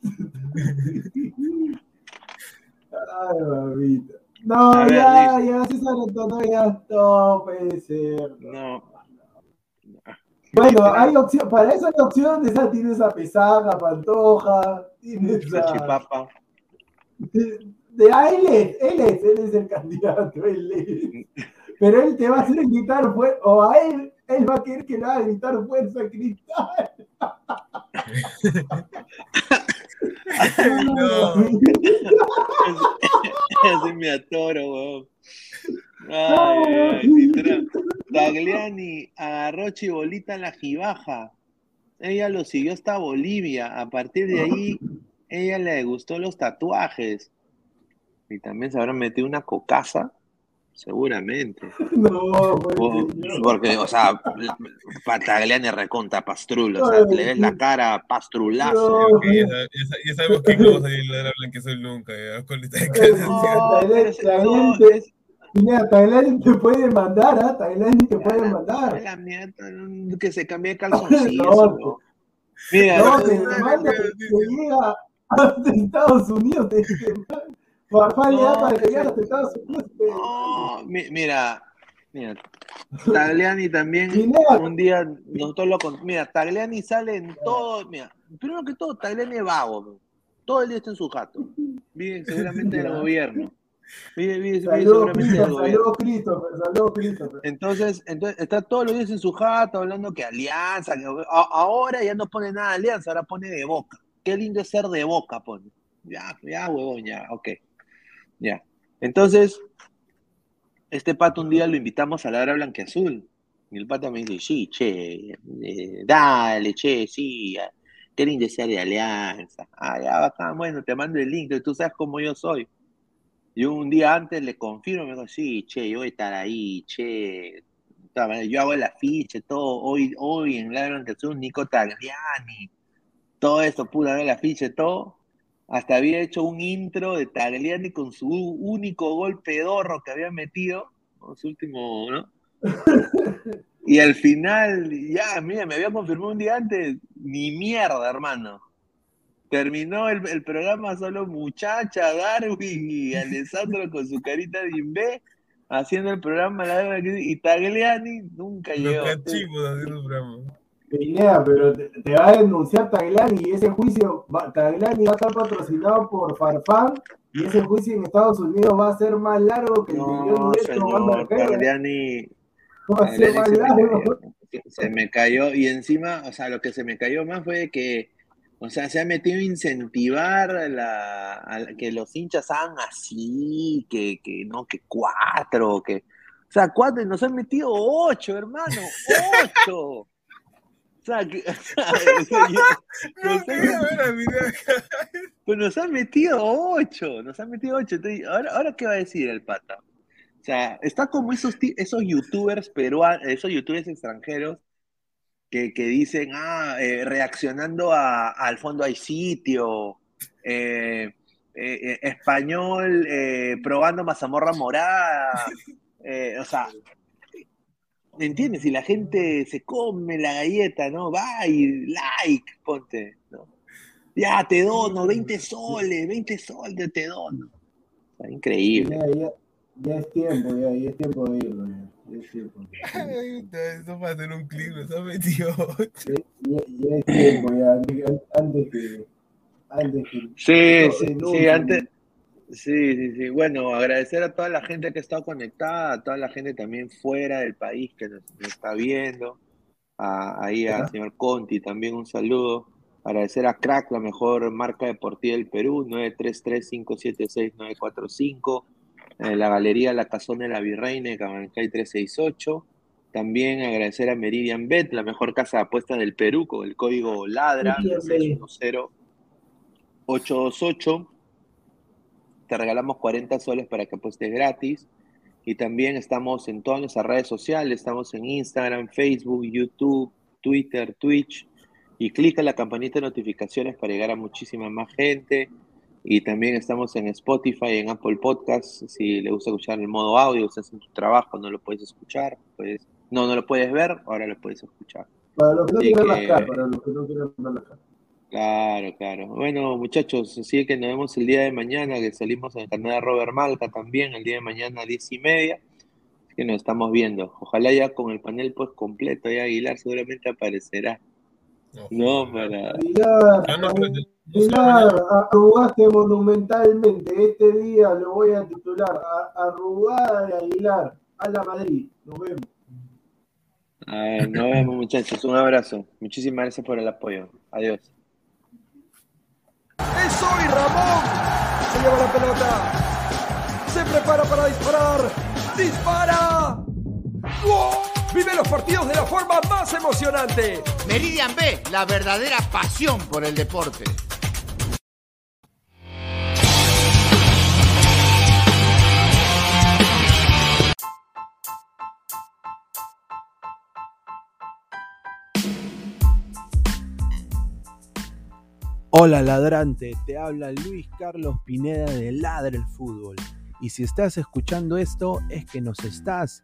Ay, mamita. No, ya, ya, César ya, no puede ser. No. Bueno, hay opción, para eso hay opción, esa tienes a Pesaga, Pantoja, tienes a... Salchipapa. De, a él es, él es, él es el candidato, él es. Pero él te va a hacer gritar fuerza, o a él, él va a querer que le haga gritar fuerza cristal. *laughs* No. *laughs* Así me atoro, weón. Ay, Tagliani agarró chibolita en la jibaja. Ella lo siguió hasta Bolivia. A partir de ahí, ella le gustó los tatuajes. Y también se habrá metido una cocaza. Seguramente. No, pues, O-. Porque, o sea, Tagliani recontra pastrulo. O sea, le ves la cara pastrulazo. No, Ok, ya, sab- ya sa- ya sabemos que no vamos a ir a la Blanqueazul nunca. Ya, con esta declaración. No, ese- no, es- Mira, Tailani te puede mandar, ¿ah? Tailani te puede mandar. la mierda, que se cambie de *laughs* calzoncillo. No, ¿no? Mira, No, te manda, te llega hasta Estados Unidos, te, te Farfán le da No, para que llegue hasta Estados Unidos. no, mi- mira, mira, Tagliani también un día nosotros lo con- mira, Tagliani sale en todo, mira, primero que todo, Tagliani es vago, bro. todo el día está en su jato, vive seguramente del gobierno, vive, vive, Saludos, del Christopher, saludos, Christopher. Entonces, entonces está todos los días en su jato hablando que alianza, que a- ahora ya no pone nada de alianza, ahora pone de boca. Qué lindo es ser de boca, pone. Ya, ya, huevón, ya, ok. Ya. Entonces, este pato un día lo invitamos a la hora blanqueazul. Y el pato me dice, sí, che, eh, dale, che, sí, qué lindo es ser de alianza. Ah, ya, bacán, bueno, te mando el link, tú sabes cómo yo soy. Yo un día antes le confirmo, me dijo, sí, che, yo voy a estar ahí, che. De Yo hago el afiche, todo, hoy, hoy en la Blanqueazul, Nico Tagliani, todo eso, pude haber el afiche, todo. Hasta había hecho un intro de Tagliani con su único gol pedorro que había metido, ¿no? su último, ¿no? *laughs* Y al final, ya, mira, me había confirmado un día antes, ni mierda, hermano. Terminó el, el programa solo muchacha, Darwin y Alessandro *laughs* con su carita de imbé, haciendo el programa la y Tagliani nunca llegó. Los cachimos haciendo el programa. Pineda, pero te, te va a denunciar Taglani y ese juicio, va, Taglani va a estar patrocinado por Farfán y ese juicio en Estados Unidos va a ser más largo que el de No, Depp con señor. Tagliani, Va a ser Tagliani más se me largo. cayó. Se me cayó y encima, o sea, lo que se me cayó más fue que, o sea, se ha metido a incentivar a la, a la- que los hinchas hagan así, que, que no, que cuatro, que, o sea, cuatro, nos han metido ocho, hermano, ocho. O sea, que, *laughs* o sea, *laughs* No nos han pues nos han metido ocho, nos han metido ocho. Entonces, ahora, ahora qué va a decir el pata? O sea, está como esos, esos youtubers peruanos, esos youtubers extranjeros que, que dicen, ah, eh, reaccionando a, al fondo hay sitio, eh, eh, español probando mazamorra morada, *laughs* o sea, ¿me entiendes? Si la gente se come la galleta, ¿no? Va y like, ponte, ¿no? Ya, te dono, 20 soles, 20 soles te dono. Increíble. Ya, ya, ya es tiempo, ya, ya es tiempo de irlo. Ya, ya es tiempo. *laughs* Eso para hacer un clip, eso metió. Ya, ya- ya es tiempo, ya, antes, antes que. Antes que Sí, no, sí, no, sí, antes. Sí, sí, sí. Bueno, agradecer a toda la gente que ha estado conectada, a toda la gente también fuera del país que nos, nos está viendo. A- ahí al señor Conti también un saludo. Agradecer a Crack, la mejor marca deportiva del Perú, 933-576-945. En la Galería La Casona de la Virreina, Cabancay 368. También agradecer a Meridian Bet, la mejor casa de apuestas del Perú, con el código LADRA Meridian Bet. 610 828. Te regalamos 40 soles para que apuestes gratis. Y también estamos en todas nuestras redes sociales. Estamos en Instagram, Facebook, YouTube, Twitter, Twitch. Y clica en la campanita de notificaciones para llegar a muchísima más gente. Y también estamos en Spotify, en Apple Podcasts. Si le gusta escuchar en modo audio, estás en tu trabajo, no lo puedes escuchar. Puedes, no, no lo puedes ver, ahora lo puedes escuchar. Para los que no las que- caras, para los que no quieran ver las. Claro, claro. Bueno, muchachos, así que nos vemos el día de mañana, que salimos en el canal de Robert Malca también, el día de mañana a diez y media. Así que nos estamos viendo. Ojalá ya con el panel pues completo, ya Aguilar seguramente aparecerá. No, para. Aguilar, Ah, no, arrugaste monumentalmente. Este día lo voy a titular. Arrugada de Aguilar. A la Madrid. Nos vemos. Ver, nos vemos, muchachos. Un abrazo. Muchísimas gracias por el apoyo. Adiós. ¡Es hoy Ramón! Se lleva la pelota. Se prepara para disparar. ¡Dispara! ¡Gol! Vive los partidos de la forma más emocionante. Meridian B, la verdadera pasión por el deporte. Hola ladrante, te habla Luis Carlos Pineda de Ladra el Fútbol. Y si estás escuchando esto es que nos estás